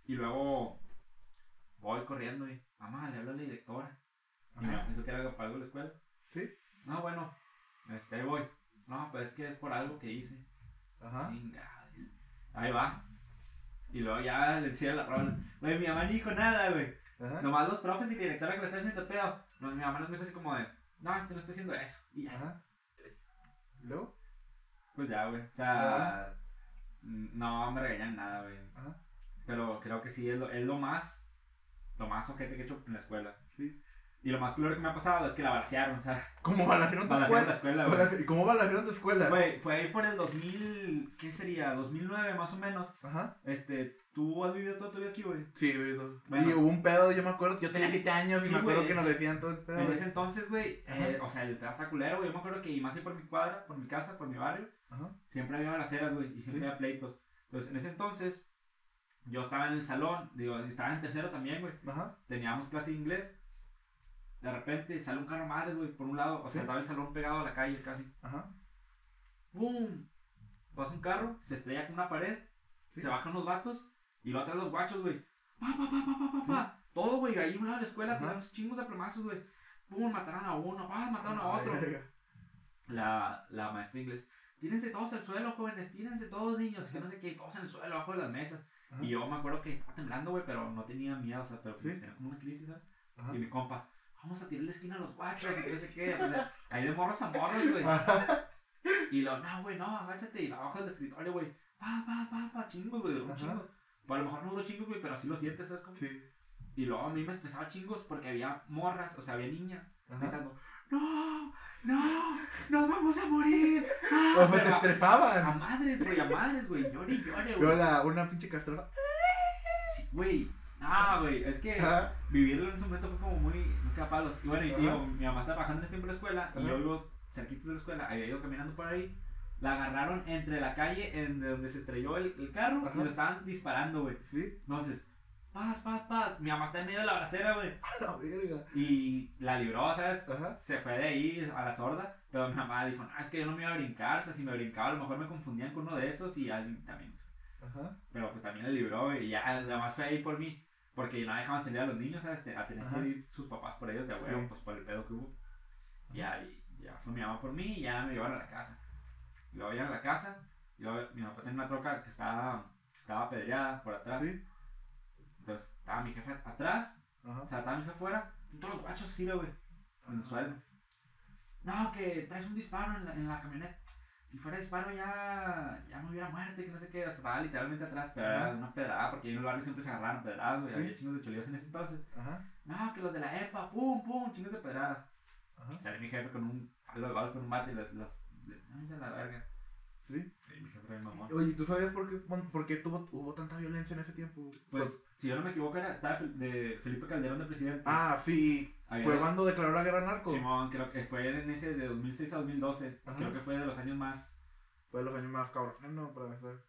Y luego voy corriendo y, mamá, le habla a la directora. Y me pensó que era para algo de la escuela. Sí. No, bueno, este, ahí voy. No, pues es que es por algo que hice. Ajá. Chingada, dice. Ahí va. Y luego ya le decía la rola. Güey, mi mamá dijo nada, güey. Ajá. Nomás los profes y directora que le están haciendo pedo. No, mi mamá nos dijo así como de, no, es que no estoy haciendo eso. Y ya, Ajá. Pues ya, güey. O sea, mm, no me regañan nada, güey. Ajá. Pero creo que sí, es lo, es lo más, lo más ojete que he hecho en la escuela. Sí. Y lo más culero que me ha pasado es que la balacearon, o sea, ¿Cómo balacearon tu balacearon la escuela? escuela, güey. Balace- ¿Y cómo balacearon tu escuela? Güey, fue ahí por el 2000, ¿qué sería? 2009 más o menos. Ajá. Este, ¿tú has vivido toda tu vida aquí, güey? Sí, güey. dos. Bueno. Y hubo un pedo, yo me acuerdo, yo tenía <laughs> Sí, 7 años y sí, me acuerdo güey. que nos decían todo el pedo. En ese entonces, güey, eh, o sea, el pedazo está culero, güey. Yo me acuerdo que, y más ahí por mi cuadra, por mi casa, por mi barrio, Ajá. siempre había balaceras, güey, y siempre Sí. había pleitos. Entonces, en ese entonces, yo estaba en el salón, digo, estaba en tercero también, güey. Ajá. Teníamos clase de inglés. De repente sale un carro madres, güey, por un lado. O sea, Sí. estaba el salón pegado a la calle casi. Ajá. ¡Pum! Pasa un carro, se estrella con una pared, Sí. se bajan los vatos y lo atrás los guachos, güey. Pa, pa, pa, pa, pa, pa, pa. Todo, güey, ahí un lado de la escuela, tiraron chingos de plomazos, güey. ¡Pum! Mataron a uno, ¡ah! Mataron a otro. verga. La, la maestra inglés. Tírense todos al suelo, jóvenes, tírense todos, niños. Que no sé qué, todos en el suelo, abajo de las mesas. Ajá. Y yo me acuerdo que estaba temblando, güey, pero no tenía miedo, o sea, pero Sí. tenía como una crisis, ¿sabes? Ajá. Y mi compa, vamos a tirar la esquina a los guachos y que no sé qué. o sea, ahí de morros a morros, güey. Y lo, no, güey, no, agáchate. Y la baja del escritorio, güey. Pa, pa, pa, pa, chingos, güey, un chingo. Pues a lo mejor no duró chingos, güey, pero así lo sientes, ¿sabes cómo? Sí. Y luego a mí me estresaba chingos porque había morras, o sea, había niñas gritando, no, no, nos vamos a morir. Ah, <laughs> O sea, te pero a- estresaban. madres, güey, a madres, güey, llore y llore, güey. una pinche castrofa. Sí, Güey, ah, güey, es que Ajá. vivirlo en ese momento fue como muy, muy capalos. Y bueno, y digo, mi mamá está trabajando en ese tiempo en la escuela y yo vivo cerquitos de la escuela, había ido caminando por ahí. La agarraron entre la calle en de donde se estrelló el, el carro Ajá. y lo estaban disparando, güey. Sí. Entonces, paz, paz, paz. Mi mamá está en medio de la bracera, güey. <laughs> A la verga. Y la libró, ¿sabes? Ajá. Se fue de ahí a la sorda. Pero mi mamá dijo, no, es que yo no me iba a brincar. O sea, si me brincaba, a lo mejor me confundían con uno de esos y alguien también. Ajá. Pero pues también la libró, güey. Y ya, nada más fue ahí por mí. Porque no dejaban salir a los niños, ¿sabes? A tener Ajá. que ir sus papás por ellos de huevo, Sí. pues por el pedo que hubo. Y ya, y ya fue mi mamá por mí y ya me llevaron a la casa. Y luego llegan a la casa. Y luego mi papá tenía una troca que estaba, que estaba apedreada por atrás. Sí. Entonces estaba mi jefe atrás, Ajá. o sea, estaba mi jefe afuera, y todos los guachos así, güey, en el suelo. No, que traes un disparo en la, en la camioneta. Si fuera disparo ya, ya me hubiera muerto y que no sé qué. Estaba literalmente atrás, pero era Ajá. una pedrada, porque ahí en el barrio siempre se agarraron pedradas, güey. Sí. Había chingos de cholillos en ese entonces. Ajá. No, que los de la EPA, pum, pum, chingos de pedradas. Ajá. Sale mi jefe con un palo de balas con un bate y las, las, las, la verga. Sí. Mi jefe era. Oye, ¿tú sabías por qué, por qué tuvo, hubo tanta violencia en ese tiempo? Pues, si yo no me equivoco, era, estaba de Felipe Calderón de presidente. Ah, sí. Había- ¿Fue cuando declaró la guerra narco? Simón, creo que fue en ese de 2006 a 2012. Ajá. Creo que fue de los años más. Fue de los años más cabrones, no, para empezar.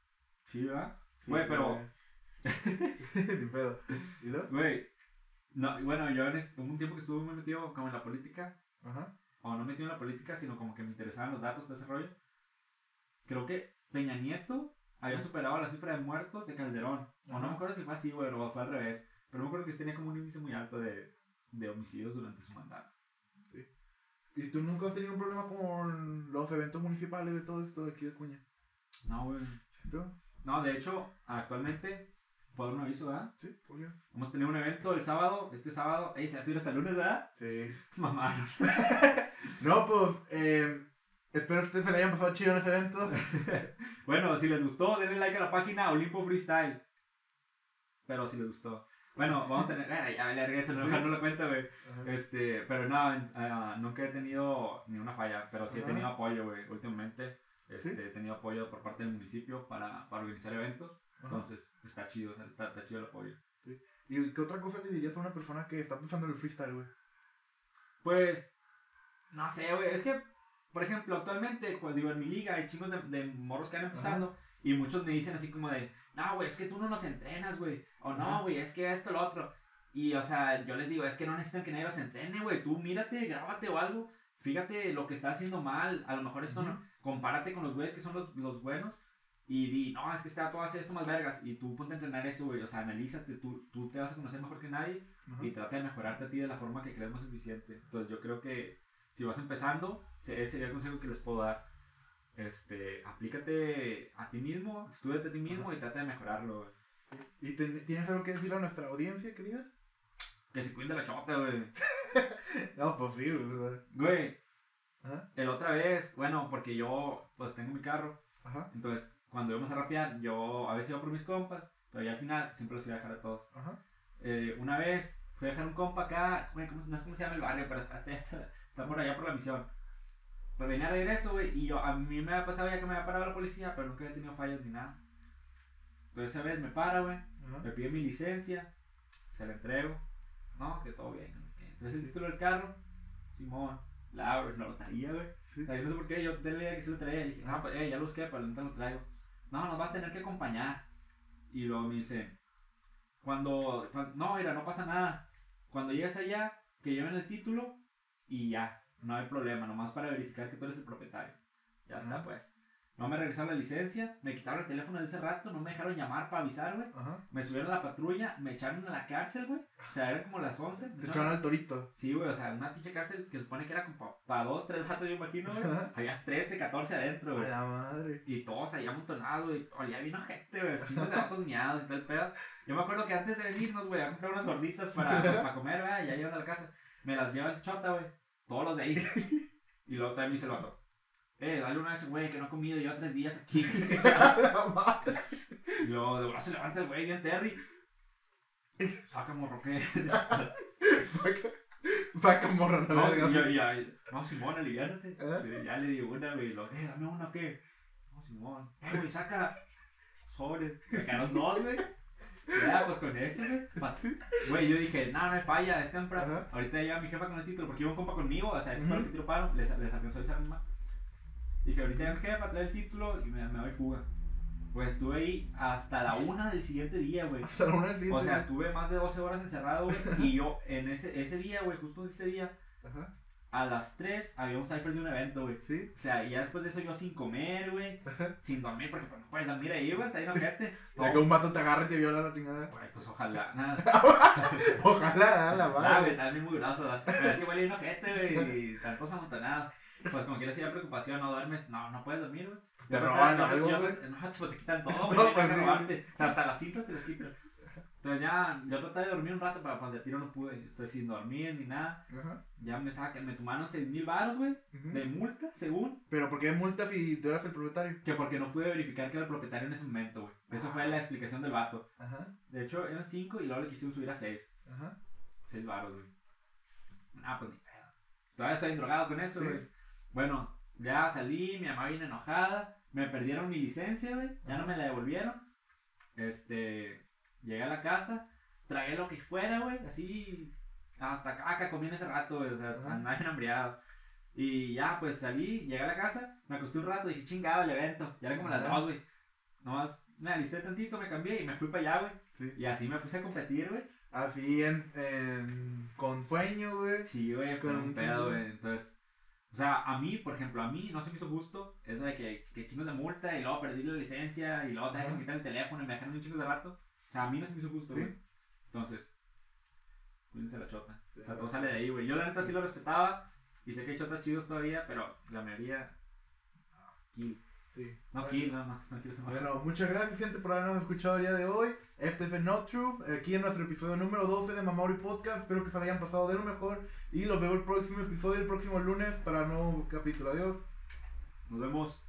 Sí, ¿verdad? Sí, Güey, pero- <laughs> Ni pedo. ¿Y luego? Güey. No, bueno, yo en este, un tiempo que estuve muy metido como en la política. Ajá. O no metido en la política, sino como que me interesaban los datos de ese rollo. Creo que Peña Nieto había superado la cifra de muertos de Calderón. O no me acuerdo si fue así, güey, o fue al revés. Pero me acuerdo que tenía como un índice muy alto de, de homicidios durante su mandato. ¿Y tú nunca has tenido un problema con los eventos municipales de todo esto de aquí de Cuña? No, güey. ¿Tú? No, de hecho, actualmente, puedo dar un aviso, ¿verdad? Sí, ¿por qué? Vamos a tener un evento el sábado, este sábado. Ey, se subir hasta el lunes, ¿verdad? Sí. <laughs> Mamá. <laughs> No, pues, eh, espero que ustedes se le hayan pasado chido en ese evento. <laughs> bueno, si les gustó, denle like a la página Olimpo Freestyle. Pero si les gustó. Bueno, vamos a tener. Ay, ya me largué eso, no, no lo cuento, güey. Este, pero no, ah, nunca he tenido ni una falla, pero sí he Ajá. tenido apoyo, güey. Últimamente este, ¿Sí? he tenido apoyo por parte del municipio para, para organizar eventos. Ajá. Entonces, está chido, está, está chido el apoyo. ¿Y qué otra cosa le dirías a una persona que está pensando en el freestyle, güey? Pues, no sé, güey. Es que, por ejemplo, actualmente, pues digo, en mi liga hay chingos de, de morros que van empezando y muchos me dicen así como de, no, güey, es que tú no nos entrenas, güey. O no, Ajá. güey, es que esto, lo otro. Y, o sea, yo les digo, es que no necesitan que nadie los entrene, güey. Tú mírate, grábate o algo. Fíjate lo que está haciendo mal. A lo mejor esto no. Compárate con los güeyes que son los, los buenos. Y di, no, es que este vato hace esto más vergas. Y tú ponte a entrenar eso, güey. O sea, analízate. Tú, tú te vas a conocer mejor que nadie Ajá. y trata de mejorarte a ti de la forma que creas más eficiente. Entonces yo creo que si vas empezando, se- ese sería el consejo que les puedo dar. Este, aplícate a ti mismo, estudiate a ti mismo y trata de mejorarlo. ¿Y te- tienes algo que decir a nuestra audiencia, querida? Que se cuide la chota, güey. <laughs> No, pues sí, güey. Güey, Ajá. el otra vez, bueno, porque yo pues tengo mi carro, Ajá. entonces cuando íbamos a rapear, yo a veces iba por mis compas, pero ya al final siempre los iba a dejar a todos. Ajá. Eh, una vez fui a dejar un compa acá, güey, ¿cómo, se- no sé cómo se llama el barrio, pero está, está, está, está por allá por la misión. Pues venía a regreso, güey, y yo, a mí me había pasado ya que me había parado la policía, pero nunca había tenido fallas ni nada. Entonces esa vez me para, güey, Ajá. me pide mi licencia, se la entrego, no, que todo bien, no. Entonces el título del carro, Simón, la abro, la lotería, güey. Sí. O sea, yo no sé por qué, yo tenía la idea que sí lo traía, y dije, no, pues, eh, ya lo busqué, pero no te lo traigo. No, nos vas a tener que acompañar. Y luego me dice, cuando, cuan- no, mira, no pasa nada. Cuando llegues allá, que lleven el título y ya, no hay problema, nomás para verificar que tú eres el propietario. Ya está, pues. No me regresaron la licencia, me quitaron el teléfono de ese rato, no me dejaron llamar para avisar, güey. Me subieron a la patrulla, me echaron a la cárcel, güey. O sea, era como las 11. me Te echaron- al torito. Sí, güey, o sea, una pinche cárcel que supone que era como para dos, tres ratos, yo imagino, güey. Había 13, 14 adentro, A güey. la madre. Y todos ahí amontonados, güey. Olía bien gente, güey. Pinches de vatos miados y tal pedo. Yo me acuerdo que antes de venirnos, güey, a comprar unas gorditas para, para comer, güey, ya llegando a la casa. Me las el chota, güey. Todos los de ahí. <laughs> Y luego también me dice el vato. Eh, dale una vez, güey, que no he comido yo tres días aquí. <laughs> Y luego de se levanta el güey bien Terry. Saca morro, ¿qué? <laughs> Vaca morra No, verga. sí, ya, no, Simón, aliviánate. ¿Eh? Ya le digo una, güey, lo, eh, dame una, ¿qué? No, Simón. Eh, güey, saca sobres. Sacaron dos, güey. Ya, pues con ese, güey. Güey, yo dije, no, no hay falla, es temprano. Ahorita llega mi jefa con el título, porque iba un compa conmigo, o sea, ese fue el que tiro paro, les, les alcanzó a avisar más. Dije, ahorita llega mi jefa, trae el título y me, me doy fuga. Pues estuve ahí hasta la una del siguiente día, güey. Hasta la una del fin. O sea, estuve más de 12 horas encerrado, güey. Y yo, en ese, ese día, güey, justo ese día, Ajá. A las 3 había un cipher de un evento, güey. Sí. O sea, y ya después de eso yo sin comer, güey, sin dormir, porque pues no puedes dormir ahí, güey, está ahí no gente. <laughs> Sea, que un vato te agarre y te viola la chingada. Güey, pues ojalá, nada. <laughs> Ojalá, la Ah, güey, madre. también muy grosso, ¿verdad? Pero es que igual hay no gente, güey, y tantos amontonados. Pues como quieras ir a preocupación, no duermes, no, no puedes dormir, güey. Te roban algo, güey. No, pues te quitan todo, <laughs> güey, No, pues robarte. O sea, hasta las cintas te las quitan. Entonces ya, yo traté de dormir un rato, pero cuando de tiro no pude. Estoy sin dormir ni nada. Ajá. Ya me sacan, me tomaron 6 mil baros, güey, de multa, según. Pero ¿por qué multa si tú eras el propietario? Que porque no pude verificar que era el propietario en ese momento, güey. Esa fue la explicación del vato. Ajá. De hecho, eran 5 y luego le quisieron subir a 6. Ajá. 6 baros, güey. Ah, pues ni pedo. Todavía estoy drogado con eso, Sí. güey. Bueno, ya salí, mi mamá viene enojada. Me perdieron mi licencia, güey. Ya no me la devolvieron. Este. Llegué a la casa. Tragué lo que fuera, güey. Así. Hasta caca comí en ese rato, güey. O sea, Ajá. andaba bien hambriado. Y ya, pues salí, llegué a la casa. Me acosté un rato. Dije, chingado el evento. Ya era como las dos, güey. Nomás me alisté tantito, me cambié y me fui para allá, güey. Sí. Y así me puse a competir, güey. Así en, en. con sueño, güey. Sí, güey, Con un pedo, güey. Entonces, o sea, a mí, por ejemplo, a mí no se me hizo justo eso de que, que chingos de multa y luego perdí la licencia y luego te dejan quitar el teléfono y me dejan un chingo de rato. A mí no se me hizo justo, Sí. güey. Entonces, cuídense la chota. Sí, O sea, sí. todo sale de ahí, güey. Yo la neta sí lo respetaba y sé que hay chotas chidos todavía, pero la mayoría. Kill. Sí. No, Bueno. kill, no, no, no quiero ser malo. Bueno, muchas gracias gente por habernos escuchado el día de hoy. Fue Not True, aquí en nuestro episodio número 12 de Mamauri Podcast. Espero que se lo hayan pasado de lo mejor. Y los veo el próximo episodio, el próximo lunes para un nuevo capítulo. Adiós. Nos vemos.